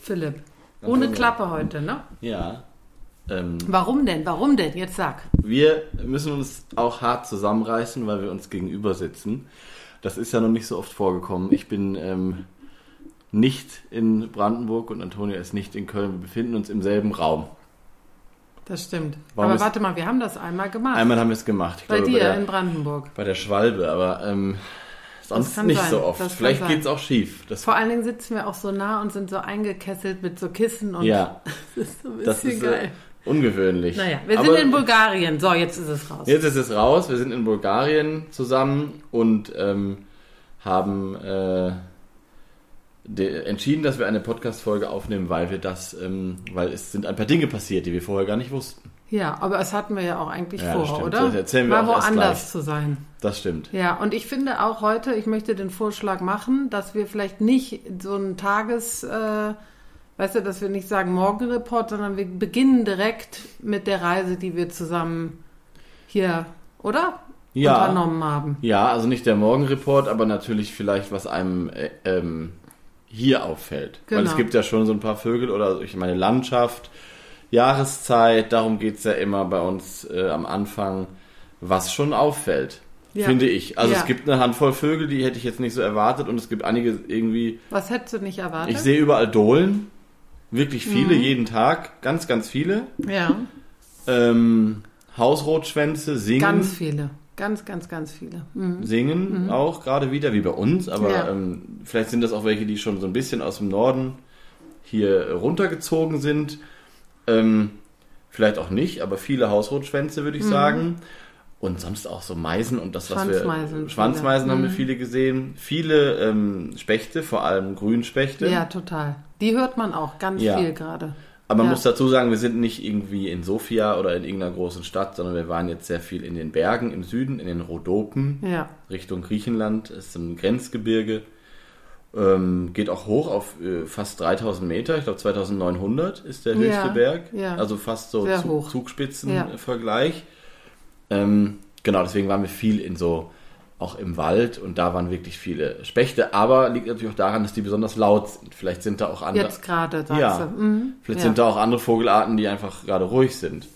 Philipp. Ohne Antonio. Klappe heute, ne? Ja. Ähm, Warum denn? Warum denn? Jetzt sag. wir müssen uns auch hart zusammenreißen, weil wir uns gegenüber sitzen. Das ist ja noch nicht so oft vorgekommen. Ich bin ähm, nicht in Brandenburg und Antonia ist nicht in Köln. Wir befinden uns im selben Raum. Das stimmt. Warum Aber warte mal, wir haben das einmal gemacht. Einmal haben wir es gemacht. Ich bei glaube, dir bei der, in Brandenburg. bei der Schwalbe, aber ähm, sonst nicht sein. so oft. Das Vielleicht geht es auch schief. Das, Vor allen Dingen sitzen wir auch so nah und sind so eingekesselt mit so Kissen und ja, das ist so ein bisschen das ist geil. äh, ungewöhnlich. Naja, wir Aber- sind in Bulgarien. So, jetzt ist es raus. Jetzt ist es raus. Wir sind in Bulgarien zusammen und ähm, haben äh, de- entschieden, dass wir eine Podcast-Folge aufnehmen, weil wir das, ähm, weil es sind ein paar Dinge passiert, die wir vorher gar nicht wussten. Ja, aber das hatten wir ja auch eigentlich Ja, das vor, stimmt. oder? Das erzählen wir Mal auch woanders zu sein. Das stimmt. Ja, und ich finde auch heute, ich möchte den Vorschlag machen, dass wir vielleicht nicht so ein Tages, äh, weißt du, dass wir nicht sagen Morgenreport, sondern wir beginnen direkt mit der Reise, die wir zusammen hier, oder? Ja. Unternommen haben. Ja, also nicht der Morgenreport, aber natürlich vielleicht, was einem äh, ähm, hier auffällt. Weil Genau. es gibt ja schon so ein paar Vögel oder ich meine Landschaft, Jahreszeit, darum geht's ja immer bei uns äh, am Anfang, was schon auffällt. Ja. Finde ich. Also Ja. es gibt eine Handvoll Vögel, die hätte ich jetzt nicht so erwartet und es gibt einige irgendwie. Was hättest du nicht erwartet? Ich sehe überall Dohlen. Wirklich viele, Mhm. jeden Tag. Ganz, ganz viele. ja, Ähm, Hausrotschwänze singen. ganz viele. Ganz, ganz, ganz viele. Mhm. singen auch gerade wieder, wie bei uns, aber Ja. ähm, vielleicht sind das auch welche, die schon so ein bisschen aus dem Norden hier runtergezogen sind. Ähm, vielleicht auch nicht, aber viele Hausrotschwänze, würde ich sagen. Und sonst auch so Meisen und das, was wir. Mhm. Schwanzmeisen Schwanzmeisen viele. haben wir Mhm. viele gesehen. Viele ähm, Spechte, vor allem Grünspechte. Ja, total. Die hört man auch ganz Ja. viel gerade. Aber man Ja. muss dazu sagen, wir sind nicht irgendwie in Sofia oder in irgendeiner großen Stadt, sondern wir waren jetzt sehr viel in den Bergen im Süden, in den Rhodopen. Ja, Richtung Griechenland. Es ist ein Grenzgebirge. Ähm, geht auch hoch auf äh, fast 3000 Meter. Ich glaube 2900 ist der höchste Ja, Berg. Also fast so Zug. Zugspitzenvergleich. Ähm, genau, deswegen waren wir viel in so, auch im Wald und da waren wirklich viele Spechte. Aber liegt natürlich auch daran, dass die besonders laut sind. Vielleicht sind da auch andere, jetzt gerade, sagst Ja. du. Mhm. vielleicht Ja. sind da auch andere Vogelarten, die einfach gerade ruhig sind.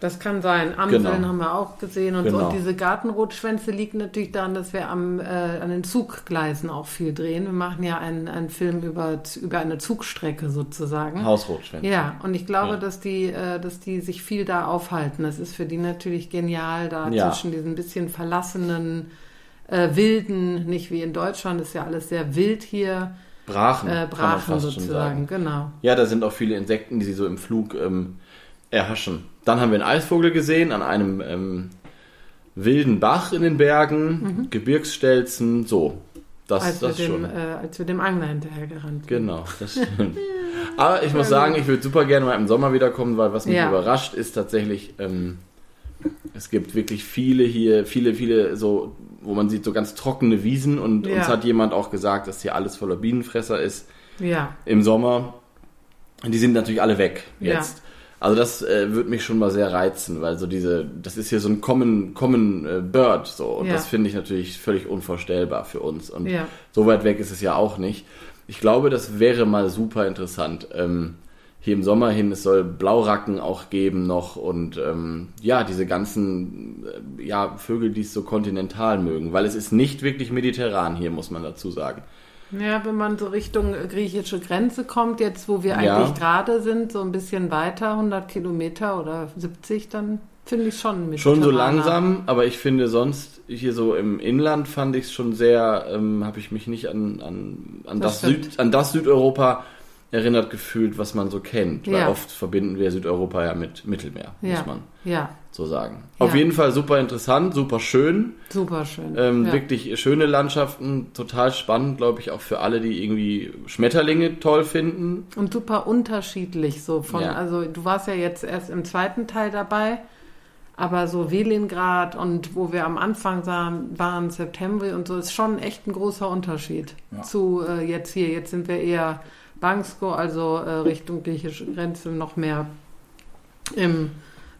Das kann sein. Amseln Genau. haben wir auch gesehen. Und, Genau. und diese Gartenrotschwänze liegt natürlich daran, dass wir am, äh, an den Zuggleisen auch viel drehen. Wir machen ja einen, einen Film über, über eine Zugstrecke sozusagen. Hausrotschwänze. Ja, und ich glaube, Ja. dass die, äh, dass die sich viel da aufhalten. Das ist für die natürlich genial, da Ja. zwischen diesen bisschen verlassenen, äh, wilden, nicht wie in Deutschland, ist ja alles sehr wild hier, Brachen, äh, kann man Brachen sozusagen, sagen. genau. Ja, da sind auch viele Insekten, die sie so im Flug ähm, erhaschen. Dann haben wir einen Eisvogel gesehen an einem ähm, wilden Bach in den Bergen, Gebirgsstelzen, so. Das, Mhm. Als wir, das dem, schon. äh, als wir dem Angler hinterhergerannt sind. Genau, das stimmt. Aber ich muss sagen, ich würde super gerne mal im Sommer wiederkommen, weil was mich Ja. überrascht ist tatsächlich, ähm, es gibt wirklich viele hier, viele, viele so, wo man sieht, so ganz trockene Wiesen und Ja. uns hat jemand auch gesagt, dass hier alles voller Bienenfresser ist Ja, im Sommer. Und die sind natürlich alle weg jetzt. Also das äh, würde mich schon mal sehr reizen, weil so diese, das ist hier so ein Common, Common äh, Bird so und Ja. das finde ich natürlich völlig unvorstellbar für uns und Ja. so weit weg ist es ja auch nicht. Ich glaube, das wäre mal super interessant. Ähm, hier im Sommer hin, es soll Blauracken auch geben noch und ähm, ja, diese ganzen äh, ja, Vögel, die es so kontinental mögen, weil es ist nicht wirklich mediterran hier, muss man dazu sagen. Ja, wenn man so Richtung griechische Grenze kommt, jetzt wo wir Ja. eigentlich gerade sind, so ein bisschen weiter, 100 Kilometer oder 70, dann finde ich schon mit. Schon so langsam, aber ich finde sonst hier so im Inland fand ich es schon sehr, ähm, habe ich mich nicht an, an, an, Das das. Süd, an das Südeuropa erinnert gefühlt, was man so kennt. Weil Ja. oft verbinden wir Südeuropa ja mit Mittelmeer, Ja, muss man ja, so sagen. Auf jeden Fall super interessant, super schön. super schön. Ähm. Wirklich schöne Landschaften, total spannend, glaube ich, auch für alle, die irgendwie Schmetterlinge toll finden. Und super unterschiedlich so von, also du warst ja jetzt erst im zweiten Teil dabei, aber so Welingrad und wo wir am Anfang sahen, waren September und so ist schon echt ein großer Unterschied zu äh, jetzt hier. Jetzt sind wir eher Bangsko, also äh, Richtung griechische Grenze noch mehr im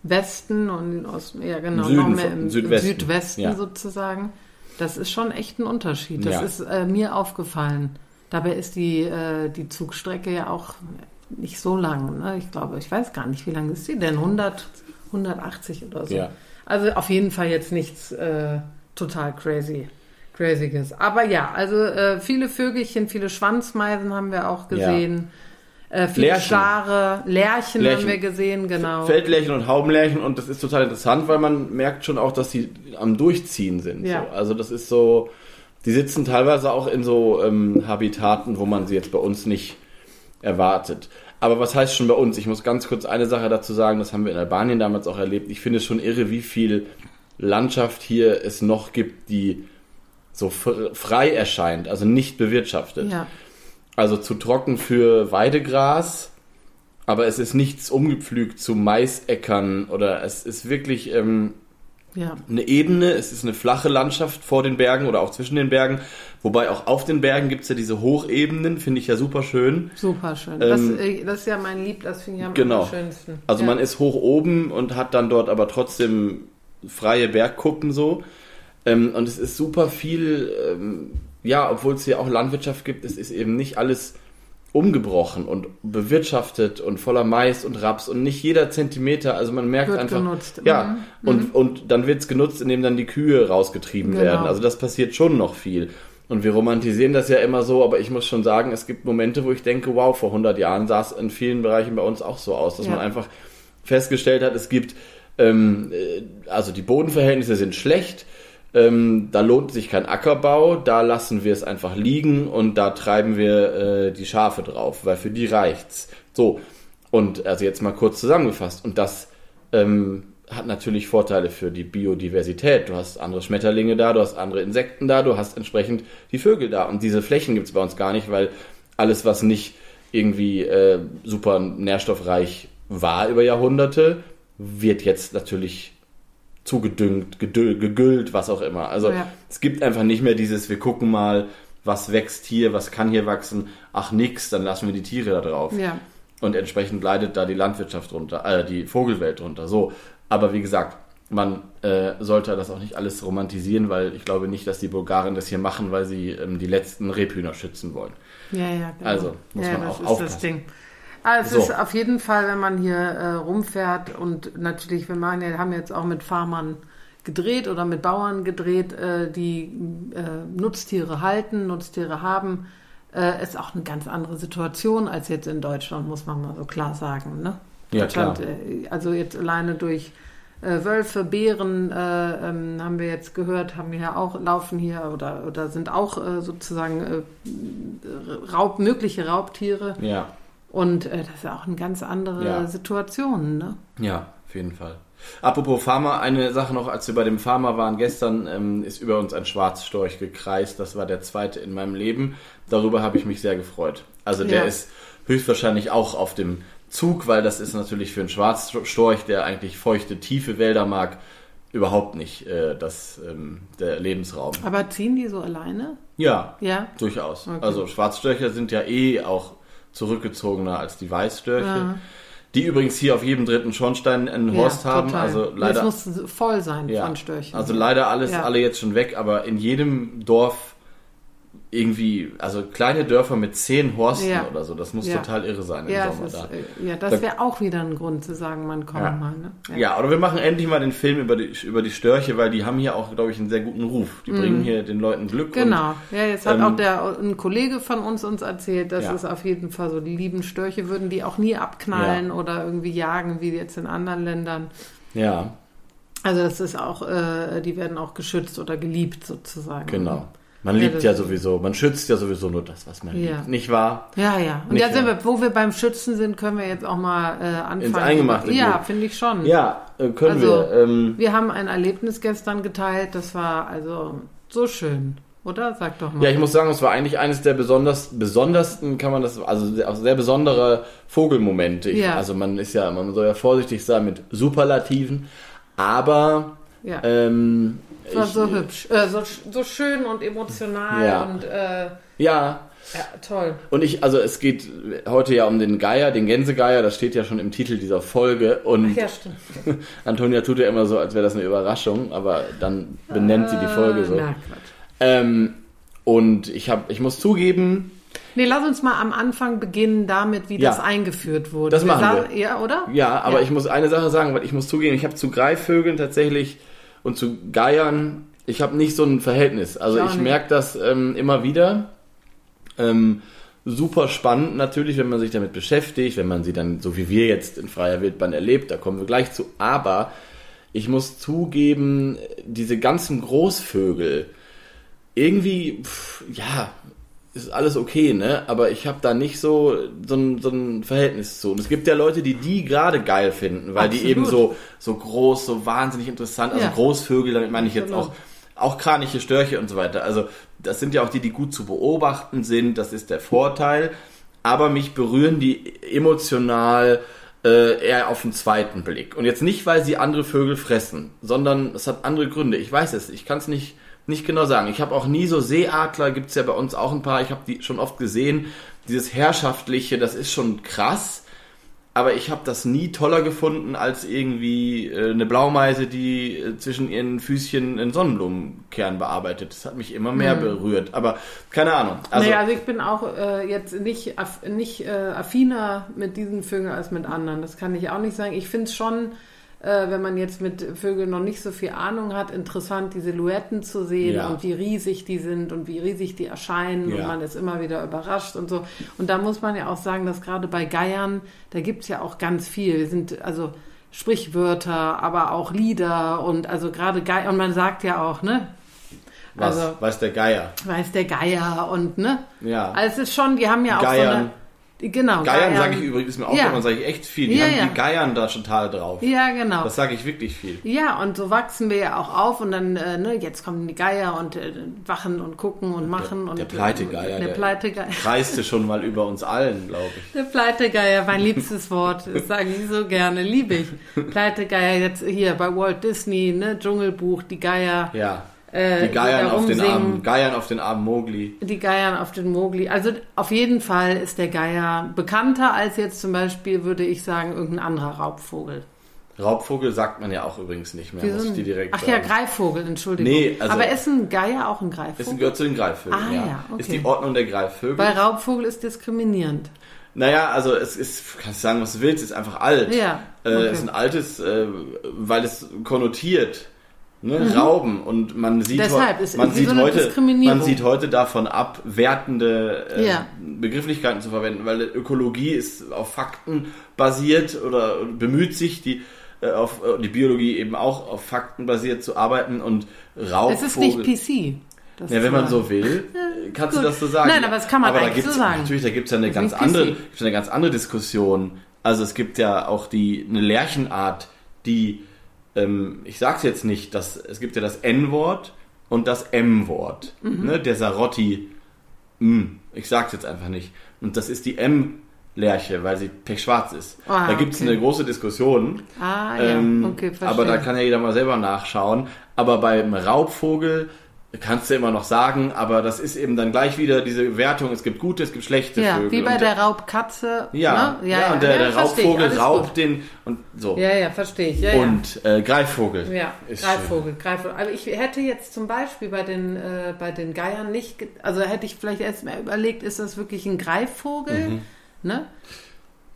Westen und Osten, ja genau, Süden noch mehr im Südwesten. Südwesten Ja. sozusagen. Das ist schon echt ein Unterschied. Das Ja. ist äh, mir aufgefallen. Dabei ist die, äh, die Zugstrecke ja auch nicht so lang. Ne? Ich glaube, ich weiß gar nicht, wie lang ist sie denn? 100, 180 oder so. Ja. Also auf jeden Fall jetzt nichts äh, total crazy. Crazyes. Aber ja, also äh, viele Vögelchen, viele Schwanzmeisen haben wir auch gesehen. Äh, viele Lerchen. Stare, Lerchen, Lerchen. haben wir gesehen, genau. Feldlärchen und Haubenlärchen und das ist total interessant, weil man merkt schon auch, dass sie am Durchziehen sind. Ja. So. Also das ist so, die sitzen teilweise auch in so ähm, Habitaten, wo man sie jetzt bei uns nicht erwartet. Aber was heißt schon bei uns? Ich muss ganz kurz eine Sache dazu sagen, das haben wir in Albanien damals auch erlebt. Ich finde es schon irre, wie viel Landschaft hier es noch gibt, die so fr- frei erscheint, also nicht bewirtschaftet. Ja, Also zu trocken für Weidegras, aber es ist nichts umgepflügt zu Maisäckern oder es ist wirklich ähm, ja, eine Ebene, es ist eine flache Landschaft vor den Bergen oder auch zwischen den Bergen. Wobei auch auf den Bergen gibt es ja diese Hochebenen, finde ich ja super schön. super schön. Ähm, das, äh, das ist ja mein Lieb, das finde ich am Genau. schönsten. Also ja. man ist hoch oben und hat dann dort aber trotzdem freie Bergkuppen so. Ähm, und es ist super viel, ähm, ja, obwohl es hier auch Landwirtschaft gibt, es ist eben nicht alles umgebrochen und bewirtschaftet und voller Mais und Raps und nicht jeder Zentimeter, also man merkt Wird einfach, genutzt. ja, Mhm. und, und dann wird es genutzt, indem dann die Kühe rausgetrieben Genau. werden. Also das passiert schon noch viel. Und wir romantisieren das ja immer so, aber ich muss schon sagen, es gibt Momente, wo ich denke, wow, vor 100 Jahren sah es in vielen Bereichen bei uns auch so aus, dass Ja. man einfach festgestellt hat, es gibt, ähm, äh, also die Bodenverhältnisse sind schlecht, ähm, da lohnt sich kein Ackerbau, da lassen wir es einfach liegen und da treiben wir äh, die Schafe drauf, weil für die reicht's. So, und also jetzt mal kurz zusammengefasst. Und das ähm, hat natürlich Vorteile für die Biodiversität. Du hast andere Schmetterlinge da, du hast andere Insekten da, du hast entsprechend die Vögel da. Und diese Flächen gibt's bei uns gar nicht, weil alles, was nicht irgendwie äh, super nährstoffreich war über Jahrhunderte, wird jetzt natürlich zugedüngt, gedü- gegüllt, was auch immer. Also Ja. es gibt einfach nicht mehr dieses, wir gucken mal, was wächst hier, was kann hier wachsen, ach nix, dann lassen wir die Tiere da drauf. Ja, Und entsprechend leidet da die Landwirtschaft drunter, äh, die Vogelwelt drunter. So. Aber wie gesagt, man äh, sollte das auch nicht alles romantisieren, weil ich glaube nicht, dass die Bulgaren das hier machen, weil sie ähm, die letzten Rebhühner schützen wollen. ja, ja. Genau. Also, muss ja, man das auch aufpassen. Ding. Ah, es So. ist auf jeden Fall, wenn man hier äh, rumfährt und natürlich, wir machen ja, haben jetzt auch mit Farmern gedreht oder mit Bauern gedreht, äh, die äh, Nutztiere halten, Nutztiere haben, äh, ist auch eine ganz andere Situation als jetzt in Deutschland, muss man mal so klar sagen. Ne? Ja, Deutschland, klar. äh, also jetzt alleine durch äh, Wölfe, Bären äh, ähm, haben wir jetzt gehört, haben hier auch laufen hier oder oder sind auch sozusagen Raub, mögliche Raubtiere Ja, und äh, das ist ja auch eine ganz andere Ja. Situation, ne? ja, auf jeden Fall. Apropos Farmer, eine Sache noch, als wir bei dem Farmer waren gestern, ähm, ist über uns ein Schwarzstorch gekreist. Das war der zweite in meinem Leben. Darüber habe ich mich sehr gefreut. Also der Ja. ist höchstwahrscheinlich auch auf dem Zug, weil das ist natürlich für einen Schwarzstorch, der eigentlich feuchte, tiefe Wälder mag, überhaupt nicht äh, das, ähm, der Lebensraum. Aber ziehen die so alleine? Ja, Ja. durchaus. Okay. Also Schwarzstörche sind ja eh auch zurückgezogener als die Weißstörche. Ja. Die übrigens hier auf jedem dritten Schornstein einen Horst haben. total. Also leider, Das muss voll sein ja, von Störchen. also leider alles, alle jetzt schon weg, aber in jedem Dorf irgendwie, also kleine Dörfer mit zehn Horsten Ja. oder so, das muss Ja. total irre sein im ja, Sommer das, da. ist, äh, ja, das Da- wäre auch wieder ein Grund zu sagen, man kommt mal. Ne? Ja, oder wir machen endlich mal den Film über die, über die Störche, weil die haben hier auch, glaube ich, einen sehr guten Ruf. Die bringen hier den Leuten Glück. Mhm. Genau. Ja, jetzt hat ähm, auch der, ein Kollege von uns uns erzählt, dass es auf jeden Fall so die lieben Störche würden die auch nie abknallen oder irgendwie jagen, wie jetzt in anderen Ländern. Und, ja, Also das ist auch, äh, die werden auch geschützt oder geliebt sozusagen. genau. Man Ja, liebt ja sowieso, man schützt ja sowieso nur das, was man Ja. liebt. Nicht wahr? Ja, ja. Und Nicht da sind wahr? wir, wo wir beim Schützen sind, können wir jetzt auch mal äh, anfangen. Ins Eingemachte Ja, finde ich schon. Ja, äh, können Also- wir. Ähm, Wir haben ein Erlebnis gestern geteilt, das war also so schön, oder? Sag doch mal. Ja, ich muss sagen, es war eigentlich eines der besonders, besondersten, kann man das, also sehr, sehr besondere Vogelmomente. Ich, Ja. Also man ist ja, man soll ja vorsichtig sein mit Superlativen, aber ja. ähm, war ich- so hübsch, äh, so, so schön und emotional Ja. und äh, Ja, ja, toll. und ich, also es geht heute ja um den Geier, den Gänsegeier, das steht ja schon im Titel dieser Folge und Ja, stimmt. Antonia tut ja immer so, als wäre das eine Überraschung, aber dann benennt sie die Folge so. Äh, Na. Ähm, und ich, hab, ich muss zugeben, Nee, lass uns mal am Anfang beginnen damit, wie Ja. das eingeführt wurde. Das machen wir. Ja, oder? Ja, aber Ja. ich muss eine Sache sagen, weil ich muss zugeben, ich habe zu Greifvögeln tatsächlich und zu Geiern, ich habe nicht so ein Verhältnis. Also Ich auch ich merke das ähm, immer wieder. Ähm, super spannend natürlich, wenn man sich damit beschäftigt, wenn man sie dann, so wie wir jetzt in freier Wildbahn erlebt, da kommen wir gleich zu. Aber ich muss zugeben, diese ganzen Großvögel, irgendwie, pff, ja, ist alles okay, ne? Aber ich habe da nicht so, so, ein, so ein Verhältnis zu. Und es gibt ja Leute, die die gerade geil finden, weil die Absolut. eben so, so groß, so wahnsinnig interessant, also Ja. Großvögel, damit meine ich jetzt Absolut. auch, auch kraniche Störche und so weiter. Also das sind ja auch die, die gut zu beobachten sind, das ist der Vorteil. Aber mich berühren die emotional äh, eher auf den zweiten Blick. Und jetzt nicht, weil sie andere Vögel fressen, sondern es hat andere Gründe. Ich weiß es, ich kann es nicht, nicht genau sagen. Ich habe auch nie so Seeadler, gibt's ja bei uns auch ein paar, ich habe die schon oft gesehen. Dieses Herrschaftliche, das ist schon krass. Aber ich habe das nie toller gefunden als irgendwie äh, eine Blaumeise, die äh, zwischen ihren Füßchen einen Sonnenblumenkern bearbeitet. Das hat mich immer mehr berührt. Aber keine Ahnung. Also, nee, also ich bin auch äh, jetzt nicht, nicht äh, affiner mit diesen Vögeln als mit anderen. Das kann ich auch nicht sagen. Ich finde es schon, äh, wenn man jetzt mit Vögeln noch nicht so viel Ahnung hat, interessant, die Silhouetten zu sehen Ja. und wie riesig die sind und wie riesig die erscheinen und Ja. man ist immer wieder überrascht und so. Und da muss man ja auch sagen, dass gerade bei Geiern, da gibt es ja auch ganz viel. Wir sind also Sprichwörter, aber auch Lieder und also gerade Geier, und man sagt ja auch, ne? was also- weiß der Geier? weiß der Geier und ne? Ja. Also es ist schon, die haben ja auch Geiern. so eine. Genau, Geiern sage ich übrigens, ist mir Ja. aufgefallen, sage ich echt viel. Die Ja, haben ja. die Geiern da total drauf. Ja, genau. Das sage ich wirklich viel. Ja, und so wachsen wir ja auch auf und dann, äh, ne, jetzt kommen die Geier und äh, wachen und gucken und machen. der und, Pleitegeier, Der der- Pleitegeier. Kreiste schon mal über uns allen, glaube ich. Der Pleitegeier, mein liebstes Wort. Das sage ich so gerne, liebe ich. Pleitegeier jetzt hier bei Walt Disney, ne, Dschungelbuch, die Geier. Ja. Äh, Die Geiern auf den. Armen, Geiern auf den Armen Mowgli. Die Geiern auf den Mogli. Also auf jeden Fall ist der Geier bekannter als jetzt zum Beispiel, würde ich sagen, irgendein anderer Raubvogel. Raubvogel sagt man ja auch übrigens nicht mehr, muss ich dir direkt Ach ja, sagen. Greifvogel, Entschuldigung. Nee, also- Aber ist ein Geier auch ein Es Greifvogel? gehört zu den Greifvögeln, Ah, ja. ja, okay. Ist die Ordnung der Greifvögel. Weil Raubvogel ist diskriminierend. Naja, also es ist, kannst du sagen, was du willst, ist einfach alt. Ja, Äh, okay. Es ist ein altes, äh, weil es konnotiert. Ne, Rauben und man sieht, Mhm. Deshalb man sieht so heute man sieht heute davon ab wertende äh, Ja. Begrifflichkeiten zu verwenden, weil Ökologie ist auf Fakten basiert oder bemüht sich die äh, auf äh, die Biologie eben auch auf Fakten basiert zu arbeiten und Raubvogel Es ist nicht PC. ja, wenn man so will, kannst du das so sagen. Nein, aber das kann man aber da eigentlich so sagen. Natürlich, da gibt es ja eine ganz andere, gibt's eine ganz andere Diskussion. Also es gibt ja auch die eine Lärchenart, die, ähm, ich sag's jetzt nicht, dass es gibt ja das N-Wort und das M-Wort. Mhm. Ne? Der Sarotti, M, ich sag's jetzt einfach nicht. Und das ist die M-Lerche, weil sie pechschwarz ist. Ah, da gibt's okay. eine große Diskussion. Ah, ja, Ähm, okay, verstehe. aber da kann ja jeder mal selber nachschauen. Aber beim Raubvogel kannst du immer noch sagen, aber das ist eben dann gleich wieder diese Wertung, es gibt gute, es gibt schlechte ja, Vögel. wie bei und der Raubkatze. ja, ne? ja, und der, der verstehe ich, Raubvogel alles raubt gut. den und so. Ja, ja, verstehe ich. Ja, ja. und äh, Greifvogel. Ja, ist Greifvogel, Greifvogel. Aber ich hätte jetzt zum Beispiel bei den, äh, bei den Geiern nicht, also hätte ich vielleicht erst mal überlegt, ist das wirklich ein Greifvogel? Ne?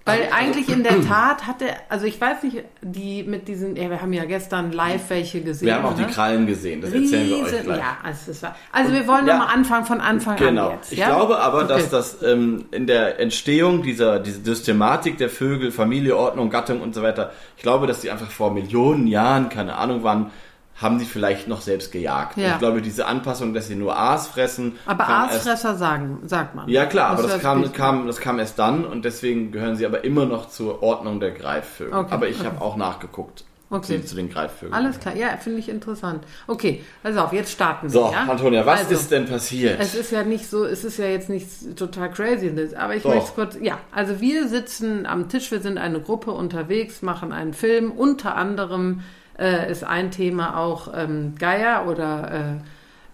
Weil eigentlich in der Tat hatte, also ich weiß nicht, die mit diesen, ja, wir haben ja gestern live welche gesehen. Wir haben auch ne? die Krallen gesehen, das erzählen wir euch gleich. Ja, also, das war, also wir wollen ja. nochmal anfangen von Anfang Genau. an jetzt. Ich ja? glaube aber, Okay. dass das ähm, in der Entstehung dieser, dieser Systematik der Vögel, Familie, Ordnung, Gattung und so weiter, ich glaube, dass die einfach vor Millionen Jahren, keine Ahnung wann, haben die vielleicht noch selbst gejagt. Ja. Ich glaube, diese Anpassung, dass sie nur Aas fressen. Aber kam erst- Aasfresser sagen, sagt man. Ja klar, aber Muss das kam, kam, das kam erst dann und deswegen gehören sie aber immer noch zur Ordnung der Greifvögel. Okay, aber ich okay. habe auch nachgeguckt Okay. zu, zu den Greifvögeln. Alles klar, ja, finde ich interessant. Okay, also auf, jetzt starten wir. So, ja? Antonia, was also, ist denn passiert? Es ist ja nicht so, es ist ja jetzt nichts total crazy, aber ich Doch. möchte kurz, ja, also wir sitzen am Tisch, wir sind eine Gruppe unterwegs, machen einen Film, unter anderem äh, ist ein Thema auch ähm, Geier oder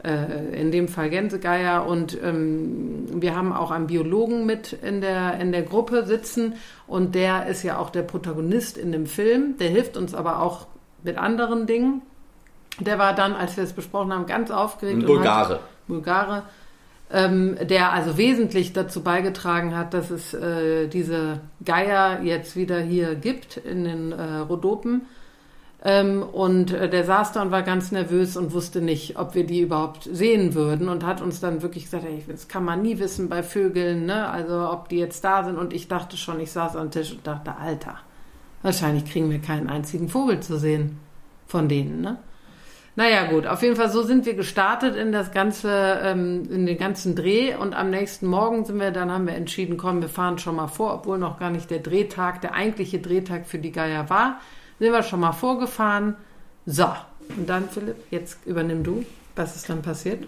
äh, äh, in dem Fall Gänsegeier und ähm, wir haben auch einen Biologen mit in der, in der Gruppe sitzen und der ist ja auch der Protagonist in dem Film, der hilft uns aber auch mit anderen Dingen. Der war dann, als wir es besprochen haben, ganz aufgeregt. Ein und hat- Bulgare. Bulgare. ähm, der also wesentlich dazu beigetragen hat, dass es äh, diese Geier jetzt wieder hier gibt in den äh, Rhodopen. Ähm, und äh, der saß da und war ganz nervös und wusste nicht, ob wir die überhaupt sehen würden und hat uns dann wirklich gesagt, ey, das kann man nie wissen bei Vögeln, ne? also ob die jetzt da sind. Und ich dachte schon, ich saß am Tisch und dachte, Alter, wahrscheinlich kriegen wir keinen einzigen Vogel zu sehen von denen. Ne? Naja, gut, auf jeden Fall so sind wir gestartet in das ganze, ähm, in den ganzen Dreh und am nächsten Morgen sind wir, dann haben wir entschieden, komm, wir fahren schon mal vor, obwohl noch gar nicht der Drehtag, der eigentliche Drehtag für die Geier war, sind wir schon mal vorgefahren. So, und dann, Philipp, jetzt übernimm du. Was ist dann passiert?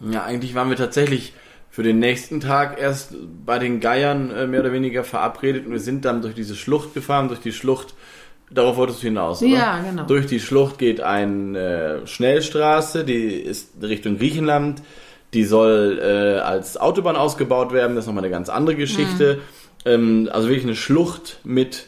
Ja, eigentlich waren wir tatsächlich für den nächsten Tag erst bei den Geiern äh, mehr oder weniger verabredet und wir sind dann durch diese Schlucht gefahren, durch die Schlucht Darauf wolltest du hinaus, oder? Ja, genau. Durch die Schlucht geht eine Schnellstraße, die ist Richtung Griechenland. Die soll äh, als Autobahn ausgebaut werden. Das ist nochmal eine ganz andere Geschichte. Mhm. Ähm, also wirklich eine Schlucht mit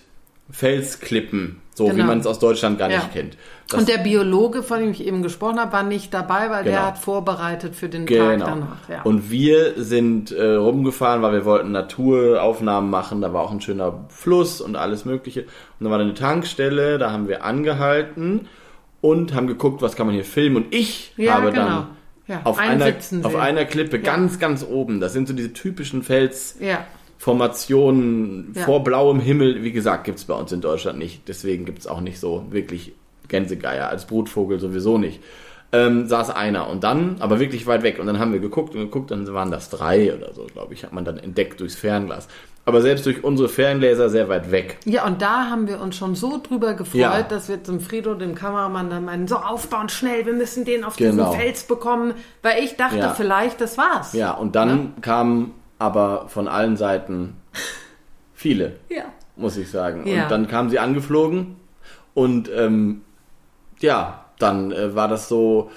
Felsklippen, so genau. wie man es aus Deutschland gar ja. nicht kennt. Das und der Biologe, von dem ich eben gesprochen habe, war nicht dabei, weil genau. der hat vorbereitet für den genau. Tag danach. Ja. Und wir sind äh, rumgefahren, weil wir wollten Naturaufnahmen machen. Da war auch ein schöner Fluss und alles Mögliche. Und da war eine Tankstelle, da haben wir angehalten und haben geguckt, was kann man hier filmen. Und ich ja, habe genau. dann ja, auf, einer, auf einer Klippe ganz, ganz oben, das sind so diese typischen Fels. Ja. Formationen ja. vor blauem Himmel, wie gesagt, gibt es bei uns in Deutschland nicht. Deswegen gibt es auch nicht so wirklich Gänsegeier als Brutvogel sowieso nicht. Ähm, saß einer und dann, aber wirklich weit weg. Und dann haben wir geguckt und geguckt, dann waren das drei oder so, glaube ich, hat man dann entdeckt durchs Fernglas. Aber selbst durch unsere Ferngläser sehr weit weg. Ja, und da haben wir uns schon so drüber gefreut, ja. dass wir zum Frido, dem Kameramann, dann meinen, so aufbauen, schnell, wir müssen den auf genau. diesen Fels bekommen, weil ich dachte ja. vielleicht, das war's. Ja, und dann ja? kamen aber von allen Seiten viele, ja. muss ich sagen. Ja. Und dann kamen sie angeflogen und ähm, ja, dann äh, war das so.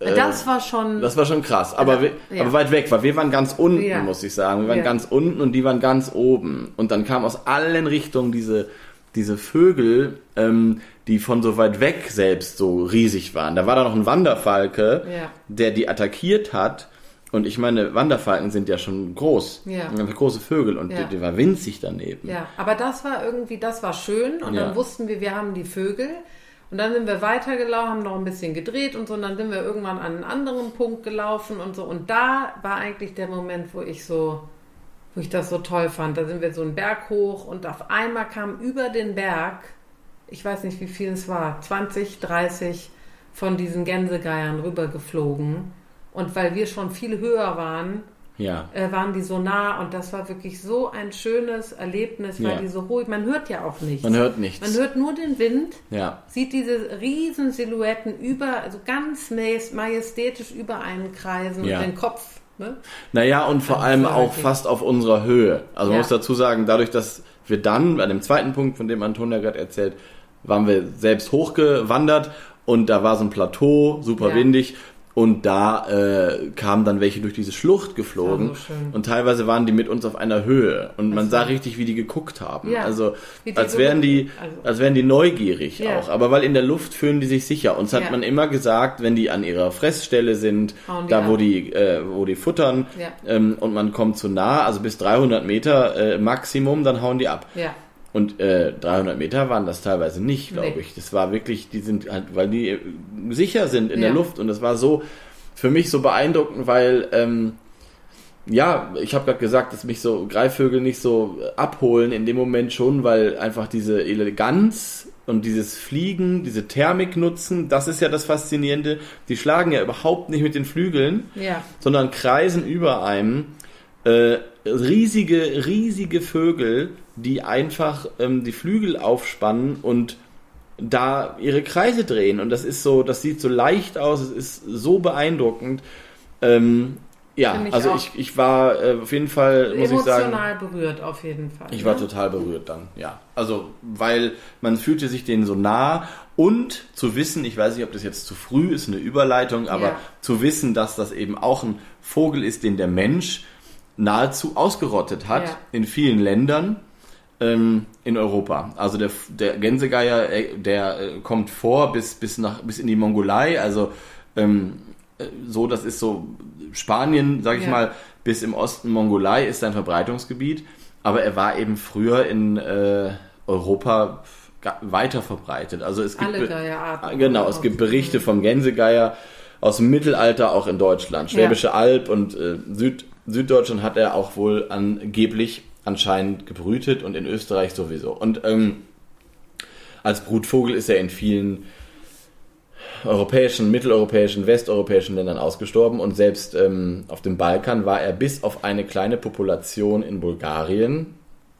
Äh, das war schon. Das war schon krass, aber, wir, ja. aber weit weg, weil wir waren ganz unten, ja. muss ich sagen. Wir waren ganz unten und die waren ganz oben. Und dann kamen aus allen Richtungen diese, diese Vögel, ähm, die von so weit weg selbst so riesig waren. Da war da noch ein Wanderfalke, der die attackiert hat und ich meine, Wanderfalken sind ja schon groß. Ja. Große Vögel und ja. die, die, war winzig daneben. Ja, aber das war irgendwie, das war schön. Und ja. dann wussten wir, wir haben die Vögel. Und dann sind wir weitergelaufen, haben noch ein bisschen gedreht und so. Und dann sind wir irgendwann an einen anderen Punkt gelaufen und so. Und da war eigentlich der Moment, wo ich so, wo ich das so toll fand. Da sind wir so einen Berg hoch und auf einmal kam über den Berg, ich weiß nicht, wie viel es war, 20, 30 von diesen Gänsegeiern rübergeflogen. Und weil wir schon viel höher waren, ja. äh, waren die so nah und das war wirklich so ein schönes Erlebnis, weil ja. die so ruhig, man hört ja auch nichts. Man hört nichts. Man hört nur den Wind, ja. sieht diese riesen Silhouetten über, also ganz majestätisch über einen kreisen ja. und den Kopf. Ne? Naja, und vor allem auch fast auf unserer Höhe. Also man muss dazu sagen, dadurch, dass wir dann, an dem zweiten Punkt, von dem Antonia gerade erzählt, waren wir selbst hochgewandert und da war so ein Plateau, super windig und da äh, kamen dann welche durch diese Schlucht geflogen. So und teilweise waren die mit uns auf einer Höhe. Und man sah richtig, wie die geguckt haben. Ja, also als wären die, also. als wären die neugierig ja. auch. Aber weil in der Luft fühlen die sich sicher. Uns hat ja. man immer gesagt, wenn die an ihrer Fressstelle sind, da wo die, äh, wo die futtern, ähm, und man kommt zu nah, also bis 300 Meter äh, Maximum, dann hauen die ab. Und äh, 300 Meter waren das teilweise nicht, glaube nee. ich. Das war wirklich, die sind halt, weil die äh, sicher sind in ja. der Luft. Und das war so für mich so beeindruckend, weil ähm, ja, ich habe gerade gesagt, dass mich so Greifvögel nicht so abholen in dem Moment schon, weil einfach diese Eleganz und dieses Fliegen, diese Thermik nutzen, das ist ja das Faszinierende. Die schlagen ja überhaupt nicht mit den Flügeln, ja. sondern kreisen über einem. Äh, riesige, riesige Vögel, die einfach ähm, die Flügel aufspannen und da ihre Kreise drehen. Und das ist so, das sieht so leicht aus, es ist so beeindruckend. Ähm, ja, ich also ich, ich war äh, auf jeden Fall, muss ich sagen. Emotional berührt, auf jeden Fall. Ich ne? war total berührt dann, ja. Also, weil man fühlte sich denen so nah und zu wissen, ich weiß nicht, ob das jetzt zu früh ist, eine Überleitung, aber ja. zu wissen, dass das eben auch ein Vogel ist, den der Mensch nahezu ausgerottet hat ja. in vielen Ländern ähm, in Europa. Also der, der Gänsegeier, äh, der äh, kommt vor bis, bis, nach, bis in die Mongolei, also ähm, äh, so, das ist so Spanien, sag ich Ja. mal, bis im Osten Mongolei ist sein Verbreitungsgebiet, aber er war eben früher in äh, Europa weiter verbreitet. Also es gibt Alle Geierarten. Genau, es gibt Berichte vom Gänsegeier aus dem Mittelalter auch in Deutschland. Schwäbische Alb und äh, Süd, Süddeutschland hat er auch wohl angeblich anscheinend gebrütet und in Österreich sowieso. Und ähm, als Brutvogel ist er in vielen europäischen, mitteleuropäischen, westeuropäischen Ländern ausgestorben und selbst ähm, auf dem Balkan war er bis auf eine kleine Population in Bulgarien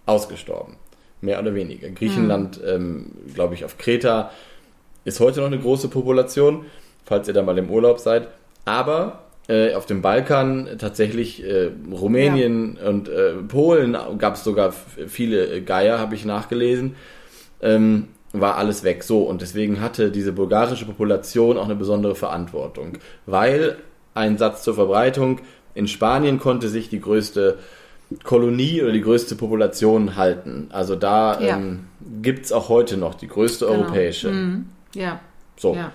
ausgestorben. Mehr oder weniger. Griechenland, ähm, glaube ich, auf Kreta ist heute noch eine große Population, falls ihr da mal im Urlaub seid. Aber äh, auf dem Balkan tatsächlich äh, Rumänien und äh, Polen gab es sogar viele äh, Geier, habe ich nachgelesen. Ähm, war alles weg. So, und deswegen hatte diese bulgarische Population auch eine besondere Verantwortung. Weil ein Satz zur Verbreitung, in Spanien konnte sich die größte Kolonie oder die größte Population halten. Also da Ja. ähm, gibt es auch heute noch die größte Genau. europäische. Mhm. Ja, So. ja.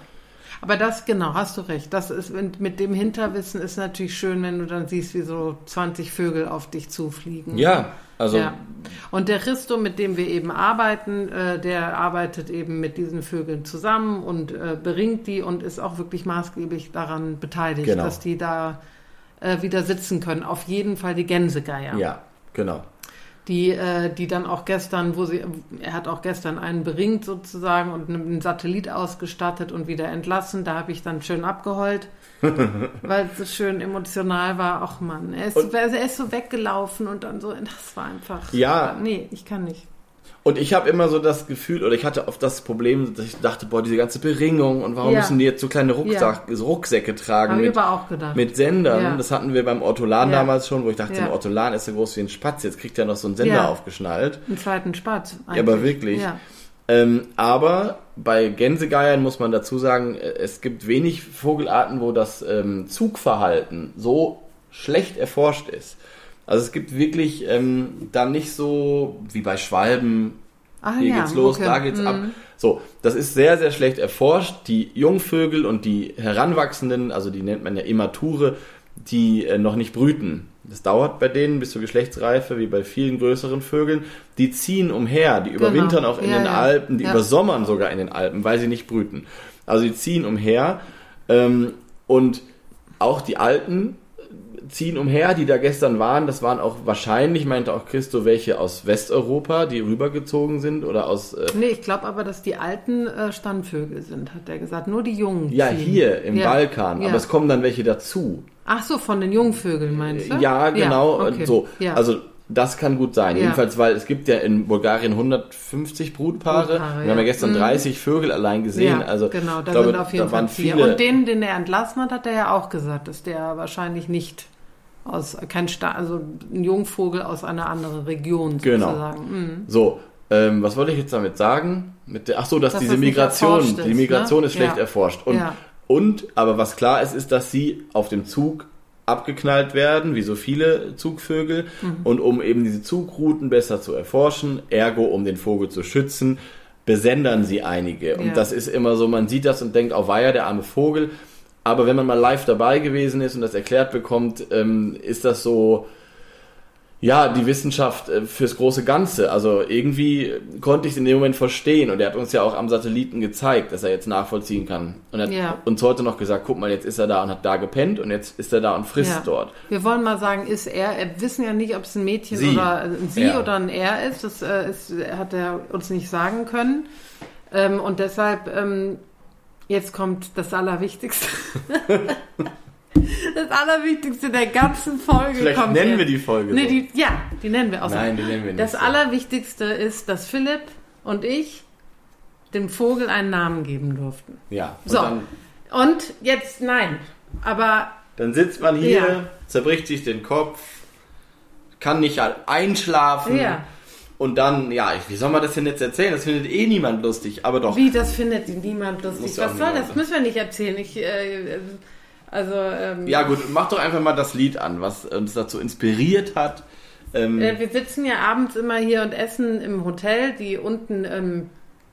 Aber das, genau, hast du recht. Das ist, mit- mit dem Hinterwissen ist natürlich schön, wenn du dann siehst, wie so 20 Vögel auf dich zufliegen. Ja, also ja. Und der Christo, mit dem wir eben arbeiten, äh, der arbeitet eben mit diesen Vögeln zusammen und äh, beringt die und ist auch wirklich maßgeblich daran beteiligt, Genau. dass die da äh, wieder sitzen können. Auf jeden Fall die Gänsegeier. ja, genau. Die, äh, die dann auch gestern, wo sie, er hat auch gestern einen beringt sozusagen und einen Satellit ausgestattet und wieder entlassen. Da habe ich dann schön abgeheult, weil es so schön emotional war. Ach Mann, er ist, so, Und- er ist so weggelaufen und dann so, das war einfach. Ja. Nee, ich kann nicht. Und ich habe immer so das Gefühl, oder ich hatte oft das Problem, dass ich dachte, boah, diese ganze Beringung und warum Ja. müssen die jetzt so kleine Rucksack, Rucksäcke tragen mit, aber auch gedacht. mit Sendern? Ja. Das hatten wir beim Ortolan Ja. damals schon, wo ich dachte, Ja. ein Ortolan ist so groß wie ein Spatz, jetzt kriegt er noch so einen Sender Ja. aufgeschnallt. Einen zweiten Spatz. Ja, aber wirklich. Ja. Ähm, aber bei Gänsegeiern muss man dazu sagen, äh, es gibt wenig Vogelarten, wo das ähm, Zugverhalten so schlecht erforscht ist. Also es gibt wirklich ähm, dann nicht so wie bei Schwalben, Ah, hier ja, geht's los, okay. da geht's ab. Mhm. So, das ist sehr, sehr schlecht erforscht. Die Jungvögel und die Heranwachsenden, also die nennt man ja Immature, die äh, noch nicht brüten. Das dauert bei denen bis zur Geschlechtsreife, wie bei vielen größeren Vögeln. Die ziehen umher, die überwintern auch in Genau. Ja, den ja. Alpen, die übersommern sogar in den Alpen, weil sie nicht brüten. Also die ziehen umher ähm, und auch die Alten ziehen umher, die da gestern waren. Das waren auch wahrscheinlich, meinte auch Christo, welche aus Westeuropa, die rübergezogen sind oder aus äh, Nee, ich glaube aber, dass die alten äh, Standvögel sind, hat er gesagt. Nur die Jungen. Ja, ziehen. hier im Ja. Balkan. Ja. Aber es kommen dann welche dazu. Ach so, von den Jungvögeln meinst du? Ja, genau. okay. So. Ja. Also das kann gut sein. Ja. Jedenfalls, weil es gibt ja in Bulgarien 150 Brutpaare. Brutpaare, Wir haben ja gestern Mhm. 30 Vögel allein gesehen. ja, also genau, da glaube, sind auf jeden Fall waren vier. viele. Und den, den er entlassen hat, hat er ja auch gesagt, dass der wahrscheinlich nicht aus kein Sta also ein Jungvogel aus einer anderen Region Genau. sozusagen. Mhm. so, ähm, was wollte ich jetzt damit sagen? Mit der, ach so, dass, Dass diese das Migration, ist, die Migration ne? ist schlecht Ja. erforscht. Und, und, aber was klar ist, ist, dass sie auf dem Zug abgeknallt werden, wie so viele Zugvögel. Mhm. Und um eben diese Zugrouten besser zu erforschen, ergo um den Vogel zu schützen, besendern sie einige. Und Ja. das ist immer so, man sieht das und denkt, oh weia, der arme Vogel. Aber wenn man mal live dabei gewesen ist und das erklärt bekommt, ähm, ist das so, ja, die Wissenschaft äh, fürs große Ganze. Also irgendwie konnte ich es in dem Moment verstehen und er hat uns ja auch am Satelliten gezeigt, dass er jetzt nachvollziehen kann. Und er hat Ja. uns heute noch gesagt, guck mal, jetzt ist er da und hat da gepennt und jetzt ist er da und frisst Ja. dort. Wir wollen mal sagen, ist er, wir wissen ja nicht, ob es ein Mädchen Sie. oder ein Sie Er. oder ein Er ist. Das äh, ist, hat er uns nicht sagen können. Ähm, und deshalb, ähm, jetzt kommt das Allerwichtigste. das Allerwichtigste der ganzen Folge Vielleicht kommt nennen jetzt. wir die Folge Nee, so. die, ja, die nennen wir auch so. Nein, die nennen wir nicht Das so. Allerwichtigste ist, dass Philipp und ich dem Vogel einen Namen geben durften. Ja, und So. Und jetzt, nein, aber dann sitzt man hier, Ja. zerbricht sich den Kopf, kann nicht einschlafen. ja. Und dann, ja, wie soll man das denn jetzt erzählen? Das findet eh niemand lustig, aber doch. Wie, das findet niemand lustig. Was soll das? Müssen wir nicht erzählen. Ich, äh, also, ähm, Ja gut, mach doch einfach mal das Lied an, was uns dazu inspiriert hat. Ähm, äh, wir sitzen ja abends immer hier und essen im Hotel, die unten ähm,